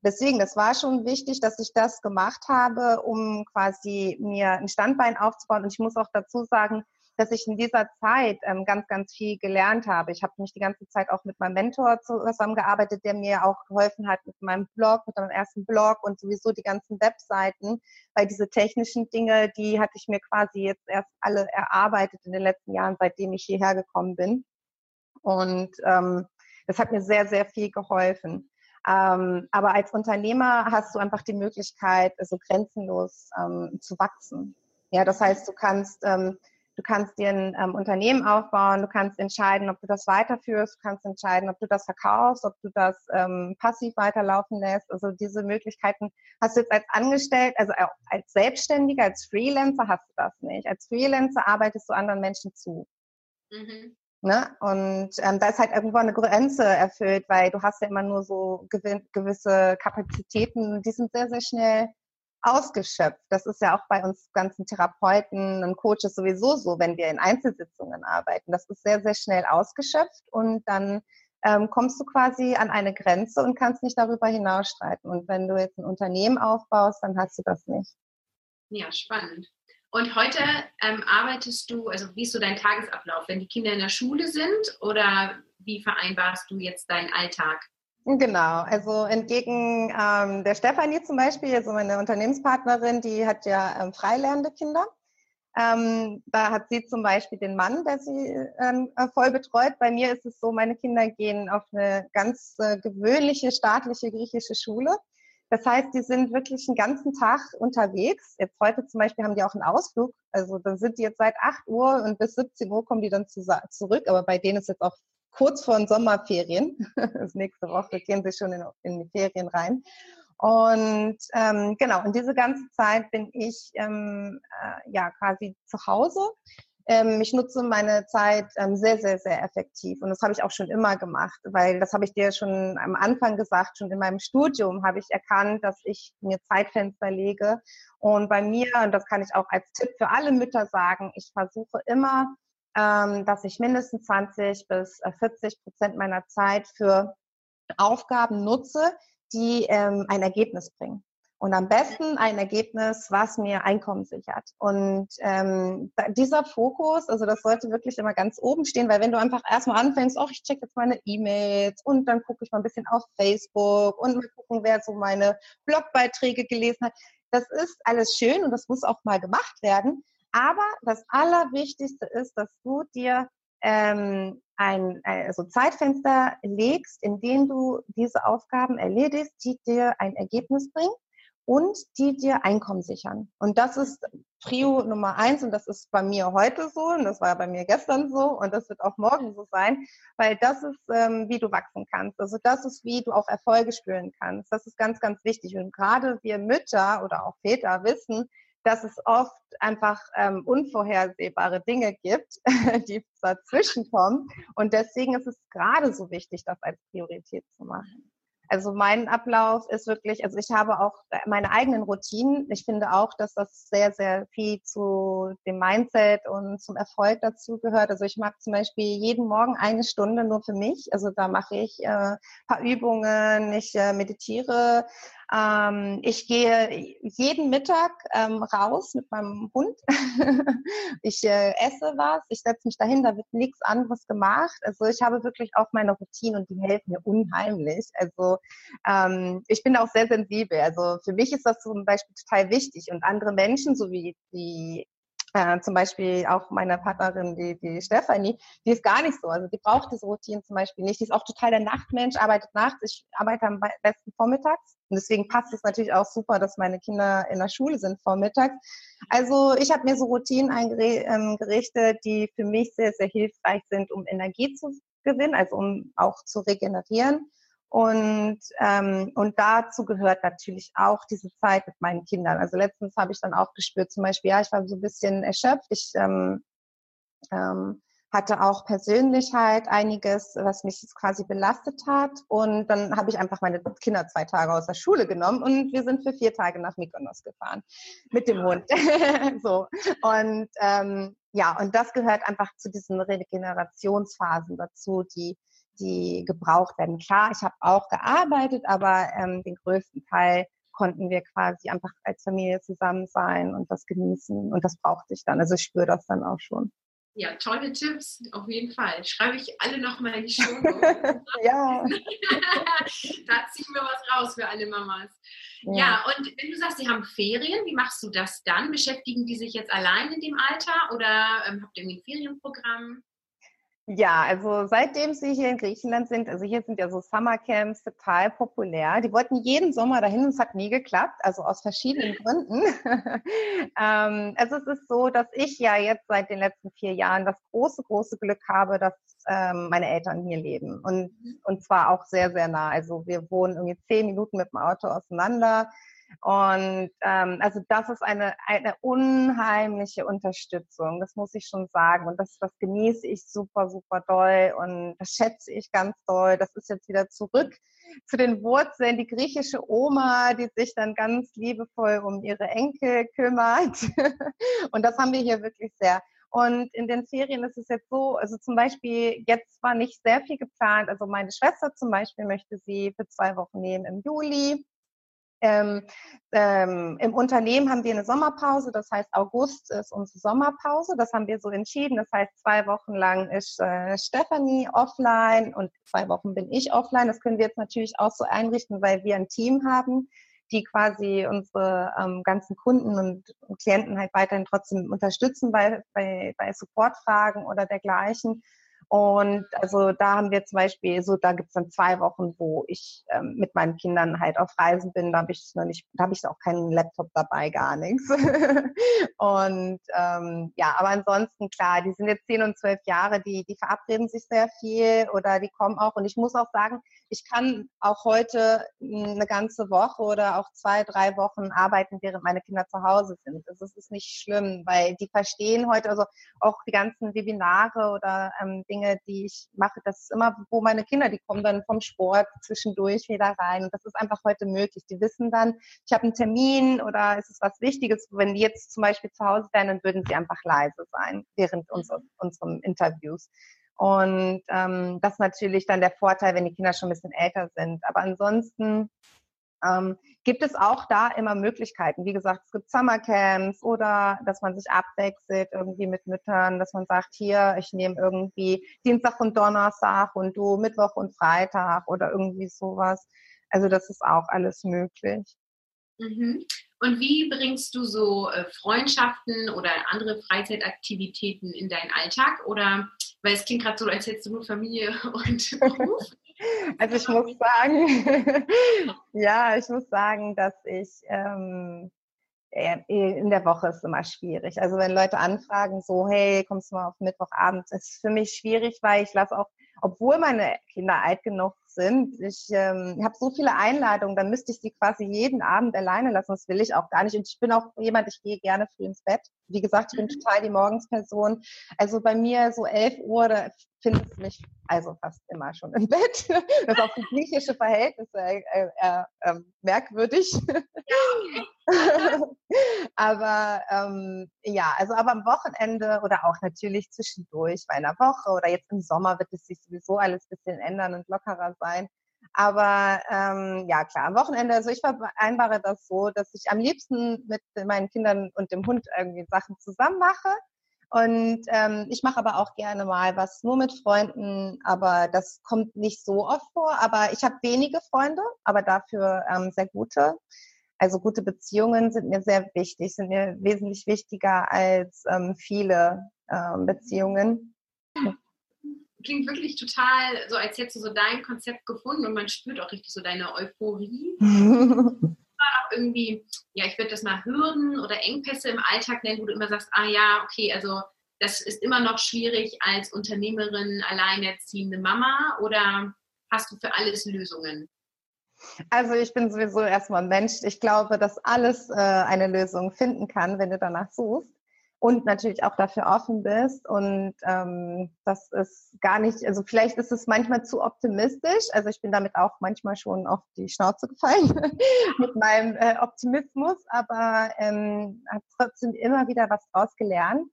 deswegen, das war schon wichtig, dass ich das gemacht habe, um quasi mir ein Standbein aufzubauen. Und ich muss auch dazu sagen, dass ich in dieser Zeit ähm, ganz, ganz viel gelernt habe. Ich habe mich die ganze Zeit auch mit meinem Mentor zusammengearbeitet, der mir auch geholfen hat mit meinem Blog, mit meinem ersten Blog und sowieso die ganzen Webseiten, weil diese technischen Dinge, die hatte ich mir quasi jetzt erst alle erarbeitet in den letzten Jahren, seitdem ich hierher gekommen bin. Und ähm, das hat mir sehr, sehr viel geholfen. Ähm, aber als Unternehmer hast du einfach die Möglichkeit, so grenzenlos ähm, zu wachsen. Ja, das heißt, du kannst, ähm, du kannst dir ein ähm, Unternehmen aufbauen, du kannst entscheiden, ob du das weiterführst, du kannst entscheiden, ob du das verkaufst, ob du das ähm, passiv weiterlaufen lässt. Also diese Möglichkeiten hast du jetzt als Angestellt, also als Selbstständiger, als Freelancer hast du das nicht. Als Freelancer arbeitest du anderen Menschen zu. Mhm. Ne? Und ähm, da ist halt irgendwo eine Grenze erfüllt, weil du hast ja immer nur so gewisse Kapazitäten, die sind sehr, sehr schnell ausgeschöpft. Das ist ja auch bei uns ganzen Therapeuten und Coaches sowieso so, wenn wir in Einzelsitzungen arbeiten. Das ist sehr, sehr schnell ausgeschöpft und dann ähm, kommst du quasi an eine Grenze und kannst nicht darüber hinausstreiten. Und wenn du jetzt ein Unternehmen aufbaust, dann hast du das nicht. Ja, spannend. Und heute ähm, arbeitest du, also wie ist so dein Tagesablauf, wenn die Kinder in der Schule sind oder wie vereinbarst du jetzt deinen Alltag? Genau, also entgegen ähm, der Stefanie zum Beispiel, also meine Unternehmenspartnerin, die hat ja ähm, freilernende Kinder. Ähm, da hat sie zum Beispiel den Mann, der sie ähm, äh, voll betreut. Bei mir ist es so, meine Kinder gehen auf eine ganz äh, gewöhnliche staatliche griechische Schule. Das heißt, die sind wirklich einen ganzen Tag unterwegs. Jetzt heute zum Beispiel haben die auch einen Ausflug. Also dann sind die jetzt seit 8 Uhr und bis 17 Uhr kommen die dann zu, zurück. Aber bei denen ist jetzt auch kurz vor den Sommerferien. Das nächste Woche gehen sie schon in, in die Ferien rein. Und ähm, genau, und diese ganze Zeit bin ich ähm, äh, ja quasi zu Hause ich nutze meine Zeit ähm, sehr, sehr, sehr effektiv. Und das habe ich auch schon immer gemacht, weil das habe ich dir schon am Anfang gesagt, schon in meinem Studium habe ich erkannt, dass ich mir Zeitfenster lege. Und bei mir, und das kann ich auch als Tipp für alle Mütter sagen, ich versuche immer, ähm, dass ich mindestens 20 bis 40 äh, Prozent meiner Zeit für Aufgaben nutze, die ähm, ein Ergebnis bringen. Und am besten ein Ergebnis, was mir Einkommen sichert. Und ähm, dieser Fokus, also das sollte wirklich immer ganz oben stehen, weil wenn du einfach erstmal anfängst, oh, ich check jetzt meine E-Mails und dann gucke ich mal ein bisschen auf Facebook und mal gucken, wer so meine Blogbeiträge gelesen hat. Das ist alles schön und das muss auch mal gemacht werden. Aber das Allerwichtigste ist, dass du dir ähm, ein also Zeitfenster legst, in dem du diese Aufgaben erledigst, die dir ein Ergebnis bringen und die dir Einkommen sichern. Und das ist Prio Nummer eins und das ist bei mir heute so und das war bei mir gestern so und das wird auch morgen so sein, weil das ist, ähm, wie du wachsen kannst. Also das ist, wie du auch Erfolge spüren kannst. Das ist ganz, ganz wichtig. Und gerade wir Mütter oder auch Väter wissen, dass es oft einfach ähm, unvorhersehbare Dinge gibt, die dazwischen kommen. Und deswegen ist es gerade so wichtig, das als Priorität zu machen. Also mein Ablauf ist wirklich, also ich habe auch meine eigenen Routinen. Ich finde auch, dass das sehr, sehr viel zu dem Mindset und zum Erfolg dazu gehört. Also ich mache zum Beispiel jeden Morgen eine Stunde nur für mich. Also da mache ich äh, paar Übungen, ich äh, meditiere, ähm, ich gehe jeden Mittag ähm, raus mit meinem Hund. ich äh, esse was, ich setze mich dahin, da wird nichts anderes gemacht. Also ich habe wirklich auch meine Routine und die helfen mir unheimlich. Also ähm, ich bin auch sehr sensibel. Also für mich ist das zum Beispiel total wichtig und andere Menschen, so wie die äh, zum Beispiel auch meine Partnerin, die, die Stefanie, die ist gar nicht so. Also die braucht diese Routine zum Beispiel nicht. Die ist auch total der Nachtmensch, arbeitet nachts. Ich arbeite am besten vormittags. Und deswegen passt es natürlich auch super, dass meine Kinder in der Schule sind vormittags. Also ich habe mir so Routinen eingerichtet, ähm, die für mich sehr, sehr hilfreich sind, um Energie zu gewinnen, also um auch zu regenerieren. Und, ähm, und dazu gehört natürlich auch diese Zeit mit meinen Kindern. Also letztens habe ich dann auch gespürt, zum Beispiel, ja, ich war so ein bisschen erschöpft. Ich ähm, ähm, hatte auch persönlich halt einiges, was mich jetzt quasi belastet hat. Und dann habe ich einfach meine Kinder zwei Tage aus der Schule genommen und wir sind für vier Tage nach Mykonos gefahren mit dem Hund. so und ähm, ja, und das gehört einfach zu diesen Regenerationsphasen dazu, die die gebraucht werden. Klar, ich habe auch gearbeitet, aber ähm, den größten Teil konnten wir quasi einfach als Familie zusammen sein und das genießen und das brauchte ich dann. Also ich spüre das dann auch schon. Ja, tolle Tipps, auf jeden Fall. Schreibe ich alle nochmal in die Show. ja. da ziehen wir was raus für alle Mamas. Ja. ja. und wenn du sagst, sie haben Ferien, wie machst du das dann? Beschäftigen die sich jetzt allein in dem Alter oder ähm, habt ihr ein Ferienprogramm? Ja, also seitdem sie hier in Griechenland sind, also hier sind ja so Summercamps total populär. Die wollten jeden Sommer dahin und es hat nie geklappt, also aus verschiedenen Gründen. ähm, also es ist so, dass ich ja jetzt seit den letzten vier Jahren das große, große Glück habe, dass ähm, meine Eltern hier leben und, und zwar auch sehr, sehr nah. Also wir wohnen irgendwie zehn Minuten mit dem Auto auseinander. Und ähm, also das ist eine, eine unheimliche Unterstützung, das muss ich schon sagen. Und das, das genieße ich super, super doll und das schätze ich ganz doll. Das ist jetzt wieder zurück zu den Wurzeln, die griechische Oma, die sich dann ganz liebevoll um ihre Enkel kümmert. und das haben wir hier wirklich sehr. Und in den Ferien ist es jetzt so, also zum Beispiel, jetzt war nicht sehr viel geplant. Also meine Schwester zum Beispiel möchte sie für zwei Wochen nehmen im Juli. Ähm, ähm, Im Unternehmen haben wir eine Sommerpause, das heißt August ist unsere Sommerpause. Das haben wir so entschieden. Das heißt, zwei Wochen lang ist äh, Stephanie offline und zwei Wochen bin ich offline. Das können wir jetzt natürlich auch so einrichten, weil wir ein Team haben, die quasi unsere ähm, ganzen Kunden und, und, Klienten halt weiterhin trotzdem unterstützen bei, bei, bei Supportfragen oder dergleichen. Und also da haben wir zum Beispiel, so da gibt's dann zwei Wochen, wo ich ähm, mit meinen Kindern halt auf Reisen bin. Da habe ich noch nicht, da habe ich auch keinen Laptop dabei, gar nichts. und ähm, ja, aber ansonsten klar, die sind jetzt zehn und zwölf Jahre, die, die verabreden sich sehr viel oder die kommen auch. Und ich muss auch sagen, ich kann auch heute eine ganze Woche oder auch zwei, drei Wochen arbeiten, während meine Kinder zu Hause sind. Das ist nicht schlimm, weil die verstehen heute, also auch die ganzen Webinare oder ähm, Dinge, Dinge, die ich mache, das ist immer, wo meine Kinder, die kommen dann vom Sport zwischendurch wieder rein. Und das ist einfach heute möglich. Die wissen dann, ich habe einen Termin oder ist es was Wichtiges. Wenn die jetzt zum Beispiel zu Hause wären, dann würden sie einfach leise sein während unseres, unseren Interviews. Und ähm, das ist natürlich dann der Vorteil, wenn die Kinder schon ein bisschen älter sind. Aber ansonsten ähm, gibt es auch da immer Möglichkeiten. Wie gesagt, es gibt Summercamps oder dass man sich abwechselt irgendwie mit Müttern, dass man sagt, hier, ich nehme irgendwie Dienstag und Donnerstag und du Mittwoch und Freitag oder irgendwie sowas. Also das ist auch alles möglich. Mhm. Und wie bringst du so äh, Freundschaften oder andere Freizeitaktivitäten in deinen Alltag? Oder weil es klingt gerade so, als hättest du nur Familie und Beruf. Also ich muss sagen, ja, ich muss sagen, dass ich ähm, in der Woche ist immer schwierig. Also wenn Leute anfragen, so, hey, kommst du mal auf Mittwochabend, ist für mich schwierig, weil ich lasse auch, obwohl meine Kinder alt genug sind, ich ähm, habe so viele Einladungen, dann müsste ich sie quasi jeden Abend alleine lassen. Das will ich auch gar nicht. Und ich bin auch jemand, ich gehe gerne früh ins Bett. Wie gesagt, ich bin mhm. total die Morgensperson. Also bei mir so 11 Uhr, da findest mich also fast immer schon im Bett. Das ist auch für griechische Verhältnisse äh, äh, äh, ähm, merkwürdig. aber ähm, ja, also aber am Wochenende oder auch natürlich zwischendurch bei einer Woche oder jetzt im Sommer wird es sich sowieso alles ein bisschen ändern und lockerer sein. Aber ähm, ja, klar, am Wochenende, also ich vereinbare das so, dass ich am liebsten mit meinen Kindern und dem Hund irgendwie Sachen zusammen mache. Und ähm, ich mache aber auch gerne mal was nur mit Freunden, aber das kommt nicht so oft vor. Aber ich habe wenige Freunde, aber dafür ähm, sehr gute. Also gute Beziehungen sind mir sehr wichtig, sind mir wesentlich wichtiger als ähm, viele ähm, Beziehungen. Klingt wirklich total so, als hättest du so dein Konzept gefunden und man spürt auch richtig so deine Euphorie. auch irgendwie, ja, ich würde das mal Hürden oder Engpässe im Alltag nennen, wo du immer sagst, ah ja, okay, also das ist immer noch schwierig als Unternehmerin, alleinerziehende Mama oder hast du für alles Lösungen? Also ich bin sowieso erstmal ein Mensch. Ich glaube, dass alles äh, eine Lösung finden kann, wenn du danach suchst und natürlich auch dafür offen bist. Und ähm, das ist gar nicht, also vielleicht ist es manchmal zu optimistisch. Also ich bin damit auch manchmal schon auf die Schnauze gefallen mit meinem äh, Optimismus, aber ähm, habe trotzdem immer wieder was draus gelernt.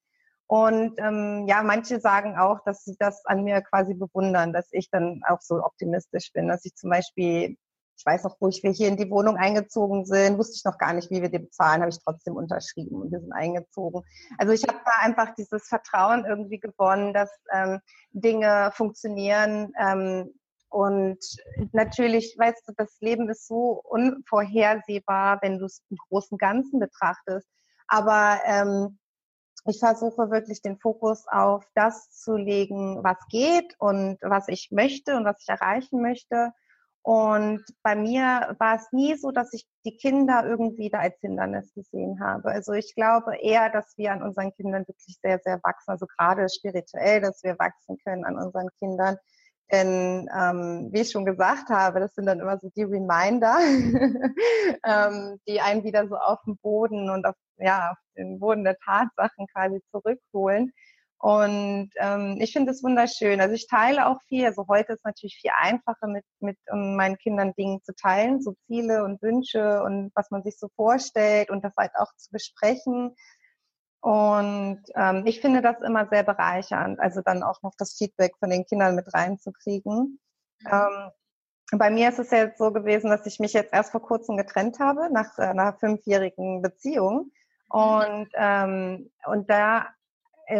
Und ähm, ja, manche sagen auch, dass sie das an mir quasi bewundern, dass ich dann auch so optimistisch bin, dass ich zum Beispiel ich weiß noch, wo ich wir hier in die Wohnung eingezogen sind, wusste ich noch gar nicht, wie wir die bezahlen, habe ich trotzdem unterschrieben und wir sind eingezogen. Also ich habe da einfach dieses Vertrauen irgendwie gewonnen, dass ähm, Dinge funktionieren. Ähm, und natürlich, weißt du, das Leben ist so unvorhersehbar, wenn du es im großen Ganzen betrachtest. Aber ähm, ich versuche wirklich den Fokus auf das zu legen, was geht und was ich möchte und was ich erreichen möchte und bei mir war es nie so, dass ich die Kinder irgendwie da als Hindernis gesehen habe. Also ich glaube eher, dass wir an unseren Kindern wirklich sehr, sehr wachsen, also gerade spirituell, dass wir wachsen können an unseren Kindern. Denn ähm, wie ich schon gesagt habe, das sind dann immer so die Reminder, ähm, die einen wieder so auf den Boden und auf, ja, auf den Boden der Tatsachen quasi zurückholen. Und ähm, ich finde es wunderschön. Also ich teile auch viel. Also heute ist natürlich viel einfacher, mit, mit um meinen Kindern Dinge zu teilen, so Ziele und Wünsche und was man sich so vorstellt und das halt auch zu besprechen. Und ähm, ich finde das immer sehr bereichernd, also dann auch noch das Feedback von den Kindern mit reinzukriegen. Mhm. Ähm, bei mir ist es ja jetzt so gewesen, dass ich mich jetzt erst vor kurzem getrennt habe, nach einer fünfjährigen Beziehung. Mhm. Und, ähm, und da äh,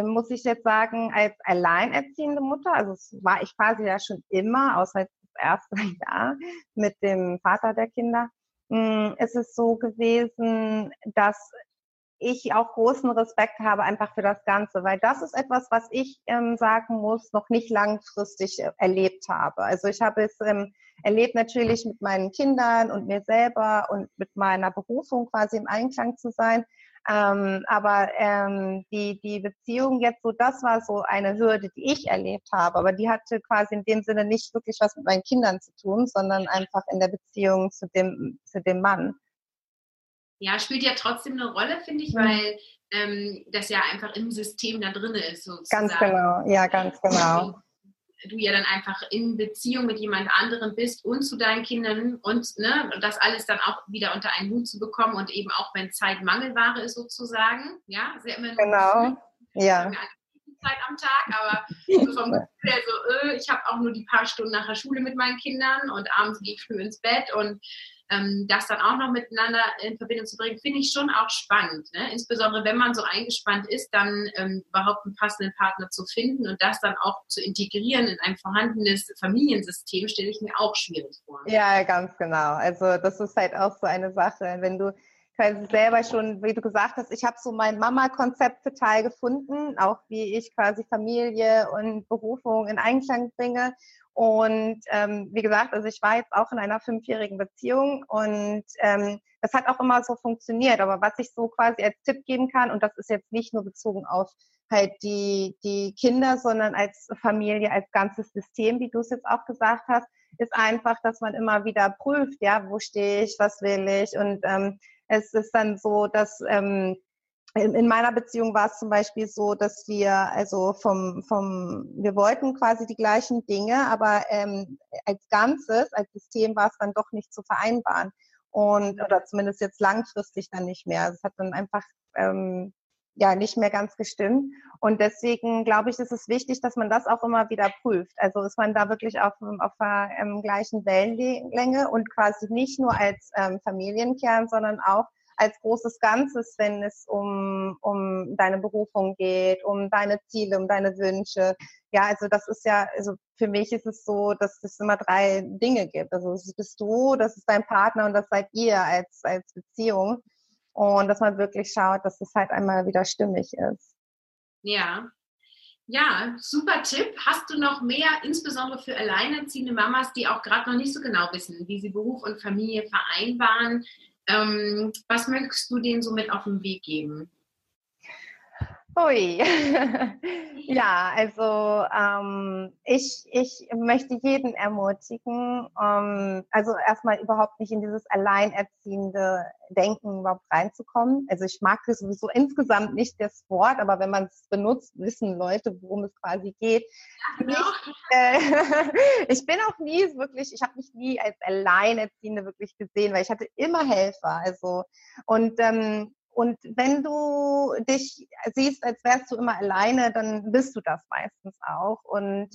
muss ich jetzt sagen, als alleinerziehende Mutter, also es war ich quasi ja schon immer, außer das erste Jahr mit dem Vater der Kinder, hm, ist es so gewesen, dass ich auch großen Respekt habe einfach für das Ganze, weil das ist etwas, was ich ähm, sagen muss, noch nicht langfristig äh, erlebt habe. Also ich habe es ähm, erlebt natürlich mit meinen Kindern und mir selber und mit meiner Berufung quasi im Einklang zu sein. Ähm, aber ähm, die, die Beziehung jetzt so, das war so eine Hürde, die ich erlebt habe. Aber die hatte quasi in dem Sinne nicht wirklich was mit meinen Kindern zu tun, sondern einfach in der Beziehung zu dem, zu dem Mann. Ja, spielt ja trotzdem eine Rolle, finde ich, mhm. weil ähm, das ja einfach im System da drin ist. Sozusagen. Ganz genau, ja, ganz genau. Du ja dann einfach in Beziehung mit jemand anderem bist und zu deinen Kindern und ne, das alles dann auch wieder unter einen Hut zu bekommen und eben auch wenn Zeit Mangelware ist sozusagen, ja, sehr immer genau, ja. Zeit am Tag, aber so vom Gefühl her so, äh, ich habe auch nur die paar Stunden nach der Schule mit meinen Kindern und abends gehe ich früh ins Bett und ähm, das dann auch noch miteinander in Verbindung zu bringen, finde ich schon auch spannend. Ne? Insbesondere wenn man so eingespannt ist, dann ähm, überhaupt einen passenden Partner zu finden und das dann auch zu integrieren in ein vorhandenes Familiensystem, stelle ich mir auch schwierig vor. Ja, ganz genau. Also das ist halt auch so eine Sache, wenn du quasi selber schon, wie du gesagt hast, ich habe so mein Mama-Konzept total gefunden, auch wie ich quasi Familie und Berufung in Einklang bringe. Und ähm, wie gesagt, also ich war jetzt auch in einer fünfjährigen Beziehung und ähm, das hat auch immer so funktioniert. Aber was ich so quasi als Tipp geben kann, und das ist jetzt nicht nur bezogen auf halt die, die Kinder, sondern als Familie, als ganzes System, wie du es jetzt auch gesagt hast, ist einfach, dass man immer wieder prüft, ja, wo stehe ich, was will ich. Und ähm, es ist dann so, dass ähm, in meiner Beziehung war es zum Beispiel so, dass wir also vom, vom wir wollten quasi die gleichen Dinge, aber ähm, als Ganzes, als System war es dann doch nicht zu vereinbaren. Und oder zumindest jetzt langfristig dann nicht mehr. Es hat dann einfach ähm, ja nicht mehr ganz gestimmt. Und deswegen glaube ich, ist es wichtig, dass man das auch immer wieder prüft. Also ist man da wirklich auf, auf der ähm, gleichen Wellenlänge und quasi nicht nur als ähm, Familienkern, sondern auch als großes Ganzes, wenn es um, um deine Berufung geht, um deine Ziele, um deine Wünsche. Ja, also das ist ja, also für mich ist es so, dass es immer drei Dinge gibt. Also das bist du, das ist dein Partner und das seid ihr als, als Beziehung. Und dass man wirklich schaut, dass es halt einmal wieder stimmig ist. Ja, ja, super Tipp. Hast du noch mehr, insbesondere für alleinerziehende Mamas, die auch gerade noch nicht so genau wissen, wie sie Beruf und Familie vereinbaren? Ähm, was möchtest du denen so mit auf den Weg geben? Ui. ja, also ähm, ich, ich möchte jeden ermutigen, ähm, also erstmal überhaupt nicht in dieses alleinerziehende Denken überhaupt reinzukommen. Also ich mag das sowieso insgesamt nicht das Wort, aber wenn man es benutzt, wissen Leute, worum es quasi geht. Ja, ich, äh, ich bin auch nie wirklich, ich habe mich nie als Alleinerziehende wirklich gesehen, weil ich hatte immer Helfer. Also und ähm, und wenn du dich siehst, als wärst du immer alleine, dann bist du das meistens auch. Und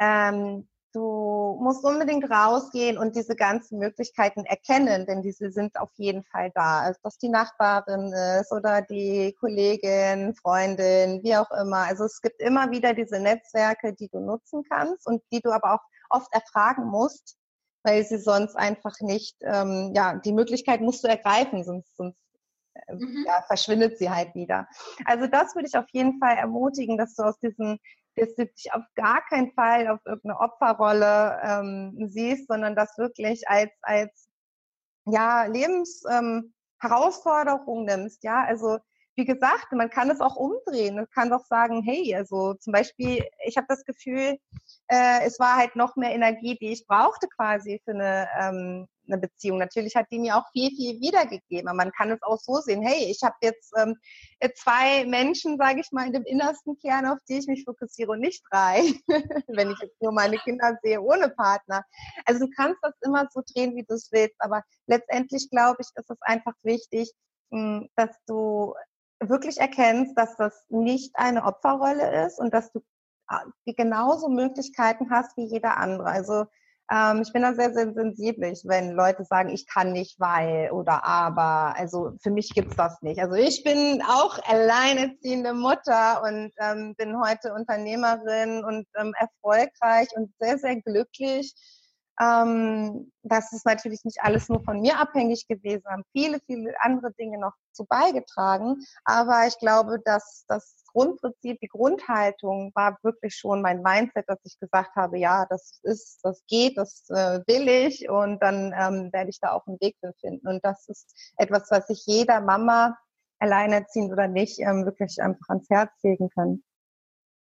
ähm, du musst unbedingt rausgehen und diese ganzen Möglichkeiten erkennen, denn diese sind auf jeden Fall da. Also, dass die Nachbarin ist oder die Kollegin, Freundin, wie auch immer. Also es gibt immer wieder diese Netzwerke, die du nutzen kannst und die du aber auch oft erfragen musst, weil sie sonst einfach nicht, ähm, ja, die Möglichkeit musst du ergreifen, sonst, sonst mhm. ja, verschwindet sie halt wieder. Also das würde ich auf jeden Fall ermutigen, dass du aus diesem dass du dich auf gar keinen Fall auf irgendeine Opferrolle ähm, siehst, sondern das wirklich als, als ja, Lebensherausforderung ähm, nimmst. Ja, also wie gesagt, man kann es auch umdrehen. Man kann doch sagen, hey, also zum Beispiel, ich habe das Gefühl, äh, es war halt noch mehr Energie, die ich brauchte quasi für eine, ähm, eine Beziehung. Natürlich hat die mir auch viel, viel wiedergegeben. Aber man kann es auch so sehen, hey, ich habe jetzt ähm, zwei Menschen, sage ich mal, in dem innersten Kern, auf die ich mich fokussiere und nicht drei, wenn ich jetzt nur meine Kinder sehe ohne Partner. Also du kannst das immer so drehen, wie du es willst. Aber letztendlich, glaube ich, ist es einfach wichtig, hm, dass du wirklich erkennst, dass das nicht eine Opferrolle ist und dass du äh, genauso Möglichkeiten hast wie jeder andere. Also ähm, ich bin da sehr, sehr sensibel, wenn Leute sagen, ich kann nicht, weil oder aber. Also für mich gibt's das nicht. Also ich bin auch alleinerziehende Mutter und ähm, bin heute Unternehmerin und ähm, erfolgreich und sehr, sehr glücklich. Ähm, das ist natürlich nicht alles nur von mir abhängig gewesen, haben viele, viele andere Dinge noch zu beigetragen. Aber ich glaube, dass das Grundprinzip, die Grundhaltung war wirklich schon mein Mindset, dass ich gesagt habe, ja, das ist, das geht, das äh, will ich und dann ähm, werde ich da auch einen Weg finden. Und das ist etwas, was ich jeder Mama, alleinerziehend oder nicht, ähm, wirklich einfach ans Herz legen kann.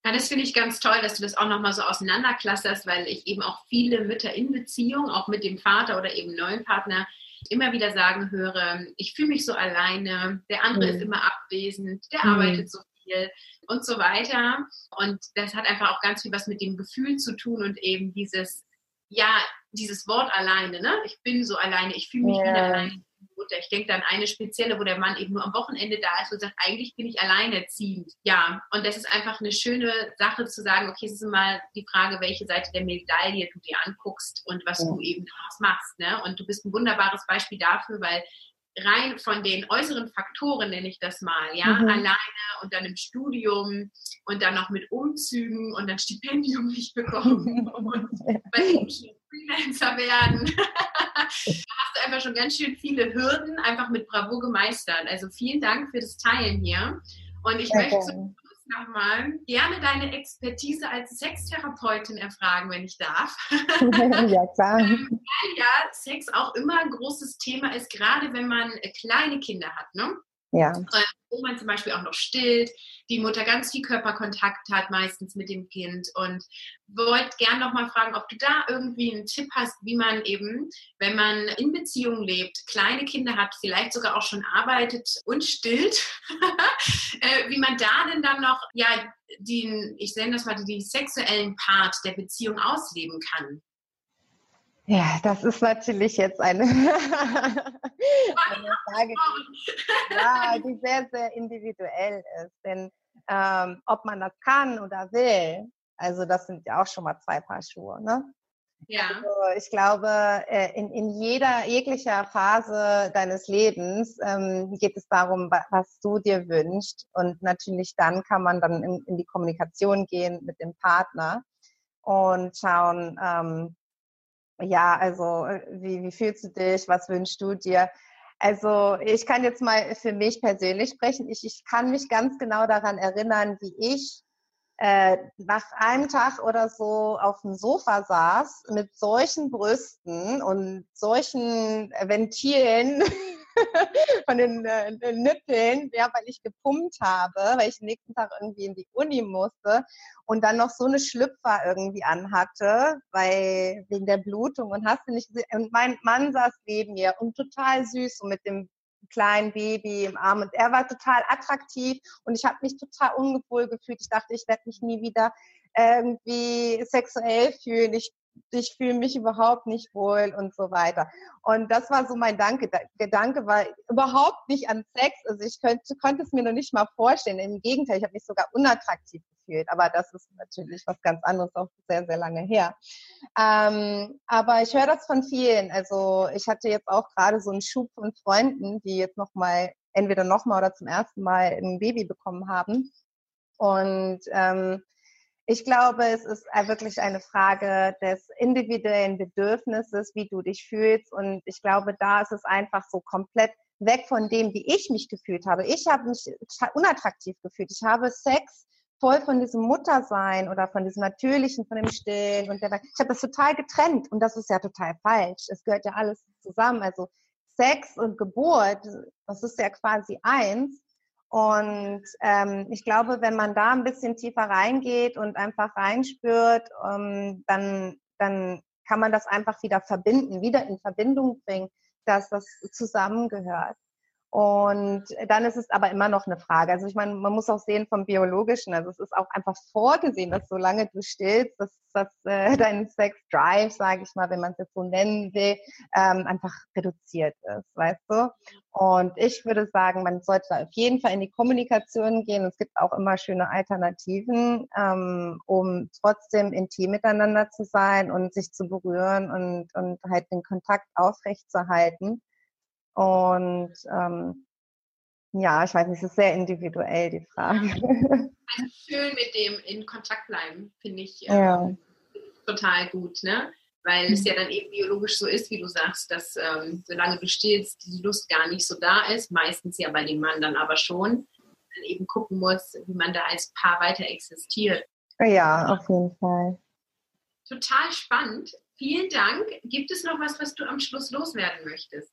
Ja, das finde ich ganz toll, dass du das auch nochmal so auseinanderklasserst, weil ich eben auch viele Mütter in Beziehung, auch mit dem Vater oder eben neuen Partner, immer wieder sagen höre, ich fühle mich so alleine, der andere mhm. ist immer abwesend, der mhm. arbeitet so viel und so weiter. Und das hat einfach auch ganz viel was mit dem Gefühl zu tun und eben dieses, ja, dieses Wort alleine, ne? Ich bin so alleine, ich fühle mich yeah. wieder alleine. Mutter. Ich denke dann eine spezielle, wo der Mann eben nur am Wochenende da ist und sagt, eigentlich bin ich alleinerziehend. Ja, und das ist einfach eine schöne Sache zu sagen, okay, es ist immer die Frage, welche Seite der Medaille du dir anguckst und was ja. du eben daraus machst. Ne? Und du bist ein wunderbares Beispiel dafür, weil rein von den äußeren Faktoren, nenne ich das mal, ja, mhm. alleine und dann im Studium und dann noch mit Umzügen und dann Stipendium nicht bekommen und bei Freelancer werden. da hast du einfach schon ganz schön viele Hürden einfach mit Bravo gemeistert. Also vielen Dank für das Teilen hier. Und ich ja, möchte zum nochmal gerne deine Expertise als Sextherapeutin erfragen, wenn ich darf. ja, klar. ähm, weil ja Sex auch immer ein großes Thema ist, gerade wenn man kleine Kinder hat. Ne? Ja. Wo man zum Beispiel auch noch stillt, die Mutter ganz viel Körperkontakt hat, meistens mit dem Kind. Und wollte gern noch mal fragen, ob du da irgendwie einen Tipp hast, wie man eben, wenn man in Beziehung lebt, kleine Kinder hat, vielleicht sogar auch schon arbeitet und stillt, äh, wie man da denn dann noch, ja, den, ich nenne das mal, den sexuellen Part der Beziehung ausleben kann. Ja, das ist natürlich jetzt eine, eine Frage, die, ja, die sehr, sehr individuell ist. Denn ähm, ob man das kann oder will, also das sind ja auch schon mal zwei Paar Schuhe. Ne? Ja. Also ich glaube, äh, in, in jeder, jeglicher Phase deines Lebens ähm, geht es darum, was du dir wünschst. Und natürlich dann kann man dann in, in die Kommunikation gehen mit dem Partner und schauen, ähm, ja, also äh, wie, wie fühlst du dich, was wünschst du dir? Also ich kann jetzt mal für mich persönlich sprechen. Ich, ich kann mich ganz genau daran erinnern, wie ich äh, nach einem Tag oder so auf dem Sofa saß mit solchen Brüsten und solchen Ventilen von den äh, Nippeln, ja, weil ich gepumpt habe, weil ich den nächsten Tag irgendwie in die Uni musste und dann noch so eine Schlüpfer irgendwie anhatte, weil wegen der Blutung und hast du nicht gesehen. Und mein Mann saß neben mir und total süß so mit dem kleinen Baby im Arm und er war total attraktiv und ich habe mich total ungewohl gefühlt. Ich dachte, ich werde mich nie wieder irgendwie sexuell fühlen. Ich ich fühle mich überhaupt nicht wohl und so weiter. Und das war so mein Danke. Gedanke war überhaupt nicht an Sex. Also ich könnte, konnte es mir noch nicht mal vorstellen. Im Gegenteil, ich habe mich sogar unattraktiv gefühlt. Aber das ist natürlich was ganz anderes, auch sehr, sehr lange her. Ähm, aber ich höre das von vielen. Also ich hatte jetzt auch gerade so einen Schub von Freunden, die jetzt nochmal, entweder nochmal oder zum ersten Mal ein Baby bekommen haben. Und ähm, ich glaube, es ist wirklich eine Frage des individuellen Bedürfnisses, wie du dich fühlst. Und ich glaube, da ist es einfach so komplett weg von dem, wie ich mich gefühlt habe. Ich habe mich unattraktiv gefühlt. Ich habe Sex voll von diesem Muttersein oder von diesem Natürlichen, von dem Stillen und der, ich habe das total getrennt und das ist ja total falsch. Es gehört ja alles zusammen. Also Sex und Geburt, das ist ja quasi eins. Und ähm, ich glaube, wenn man da ein bisschen tiefer reingeht und einfach reinspürt, ähm, dann, dann kann man das einfach wieder verbinden, wieder in Verbindung bringen, dass das zusammengehört. Und dann ist es aber immer noch eine Frage. Also ich meine, man muss auch sehen vom Biologischen. Also es ist auch einfach vorgesehen, dass solange du stillst, dass, dass äh, dein Sex Drive, sage ich mal, wenn man es jetzt so nennen will, ähm, einfach reduziert ist, weißt du? Und ich würde sagen, man sollte da auf jeden Fall in die Kommunikation gehen. Es gibt auch immer schöne Alternativen, ähm, um trotzdem intim miteinander zu sein und sich zu berühren und, und halt den Kontakt aufrechtzuerhalten. Und ähm, ja, ich weiß nicht, es ist sehr individuell, die Frage. Also schön mit dem in Kontakt bleiben, finde ich äh, ja. total gut. Ne? weil es ja dann eben biologisch so ist, wie du sagst, dass ähm, solange du stillst, die Lust gar nicht so da ist, meistens ja bei dem Mann dann aber schon, dann eben gucken muss, wie man da als Paar weiter existiert. Ja, auf jeden Fall. Total spannend. Vielen Dank. Gibt es noch was, was du am Schluss loswerden möchtest?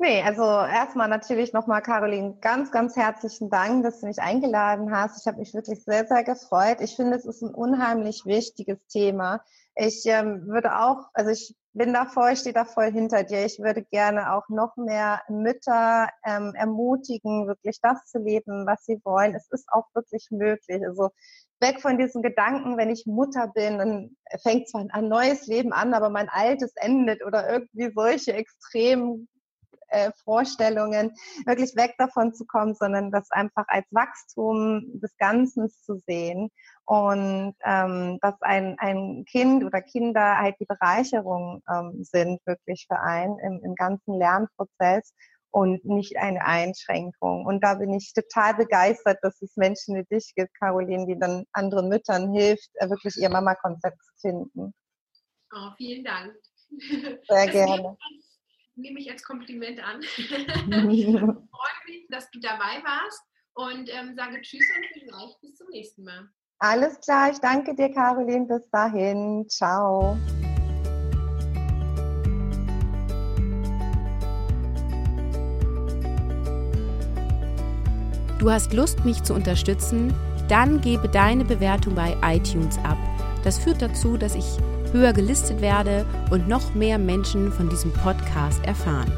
Nee, also erstmal natürlich nochmal, Caroline, ganz, ganz herzlichen Dank, dass du mich eingeladen hast. Ich habe mich wirklich sehr, sehr gefreut. Ich finde, es ist ein unheimlich wichtiges Thema. Ich ähm, würde auch, also ich bin da voll, ich stehe da voll hinter dir. Ich würde gerne auch noch mehr Mütter ähm, ermutigen, wirklich das zu leben, was sie wollen. Es ist auch wirklich möglich. Also weg von diesen Gedanken, wenn ich Mutter bin, dann fängt zwar ein neues Leben an, aber mein altes endet oder irgendwie solche extremen äh, Vorstellungen, wirklich weg davon zu kommen, sondern das einfach als Wachstum des Ganzen zu sehen und ähm, dass ein, ein Kind oder Kinder halt die Bereicherung ähm, sind wirklich für einen im, im ganzen Lernprozess und nicht eine Einschränkung. Und da bin ich total begeistert, dass es Menschen wie dich gibt, Caroline, die dann anderen Müttern hilft, äh, wirklich ihr Mama-Konzept zu finden. Oh, vielen Dank. Sehr gerne nehme ich als Kompliment an. freue mich, dass du dabei warst und ähm, sage Tschüss und vielleicht bis zum nächsten Mal. Alles klar, ich danke dir, Caroline. Bis dahin. Ciao. Du hast Lust, mich zu unterstützen? Dann gebe deine Bewertung bei iTunes ab. Das führt dazu, dass ich höher gelistet werde und noch mehr Menschen von diesem Podcast erfahren.